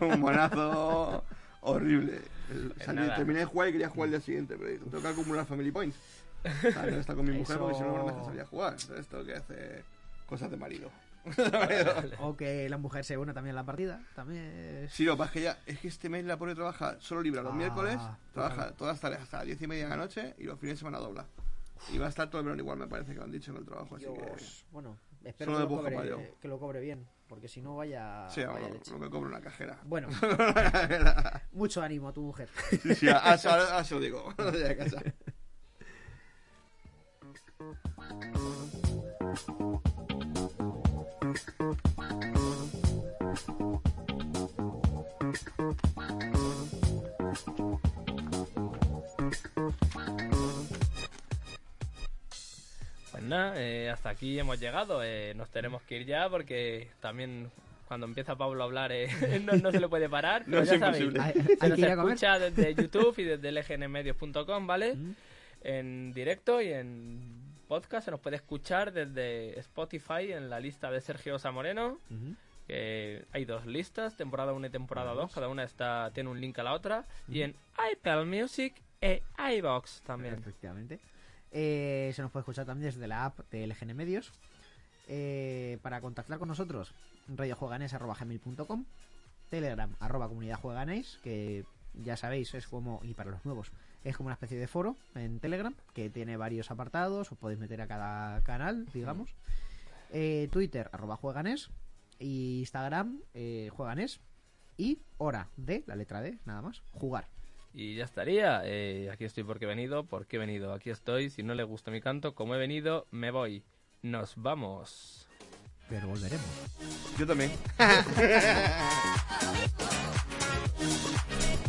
<laughs> un monazo horrible. Salí- terminé de jugar y quería jugar el día siguiente, pero tengo que acumular Family Points. O sea, no está con mi mujer porque si no, no me deja salir a jugar. Entonces tengo que hacer cosas de marido. <laughs> O que la mujer se une también a la partida. También es... Sí, lo que pasa es que ya, es que este mes la pone trabaja solo libra los Ah, miércoles, trabaja claro. todas las tareas hasta las diez y media de la noche y los fines de semana dobla. Y va a estar todo el verano igual, me parece que lo han dicho en el trabajo, así que... Bueno, espero que lo, cobre, que lo cobre bien, porque si no vaya, Sí, vaya lo, leche. lo que cobra una cajera. Bueno, <laughs> mucho ánimo a tu mujer. Sí, ahora, se lo digo. <laughs> <laughs> casa. Nada, eh, hasta aquí hemos llegado. eh, nos tenemos que ir ya porque también cuando empieza Pablo a hablar eh, <laughs> no, no se le puede parar. <laughs> No Pero es ya sabéis. Hay, se nos que ir a comer. escucha desde <laughs> YouTube y desde lgnmedios.com, ¿vale? Mm. En directo y en podcast se nos puede escuchar desde Spotify en la lista de Sergio Zamoreno. Ujú. que hay dos listas, temporada 1 y temporada 2, cada una está tiene un link a la otra, y en iPad Music e iBox también. Efectivamente. Eh, se nos puede escuchar también desde la app de LGN Medios. Eh, para contactar con nosotros, radiojueganes.com, Telegram, arroba comunidad jueganes, que ya sabéis, es como, y para los nuevos, es como una especie de foro en Telegram, que tiene varios apartados, os podéis meter a cada canal, digamos. Eh, Twitter, arroba jueganes, y Instagram, eh, jueganes, y hora de, la letra D, nada más, jugar. Y ya estaría. Eh, aquí estoy porque he venido, porque he venido. Aquí estoy. Si no le gusta mi canto, como he venido, me voy. Nos vamos. Pero volveremos. Yo también. <laughs>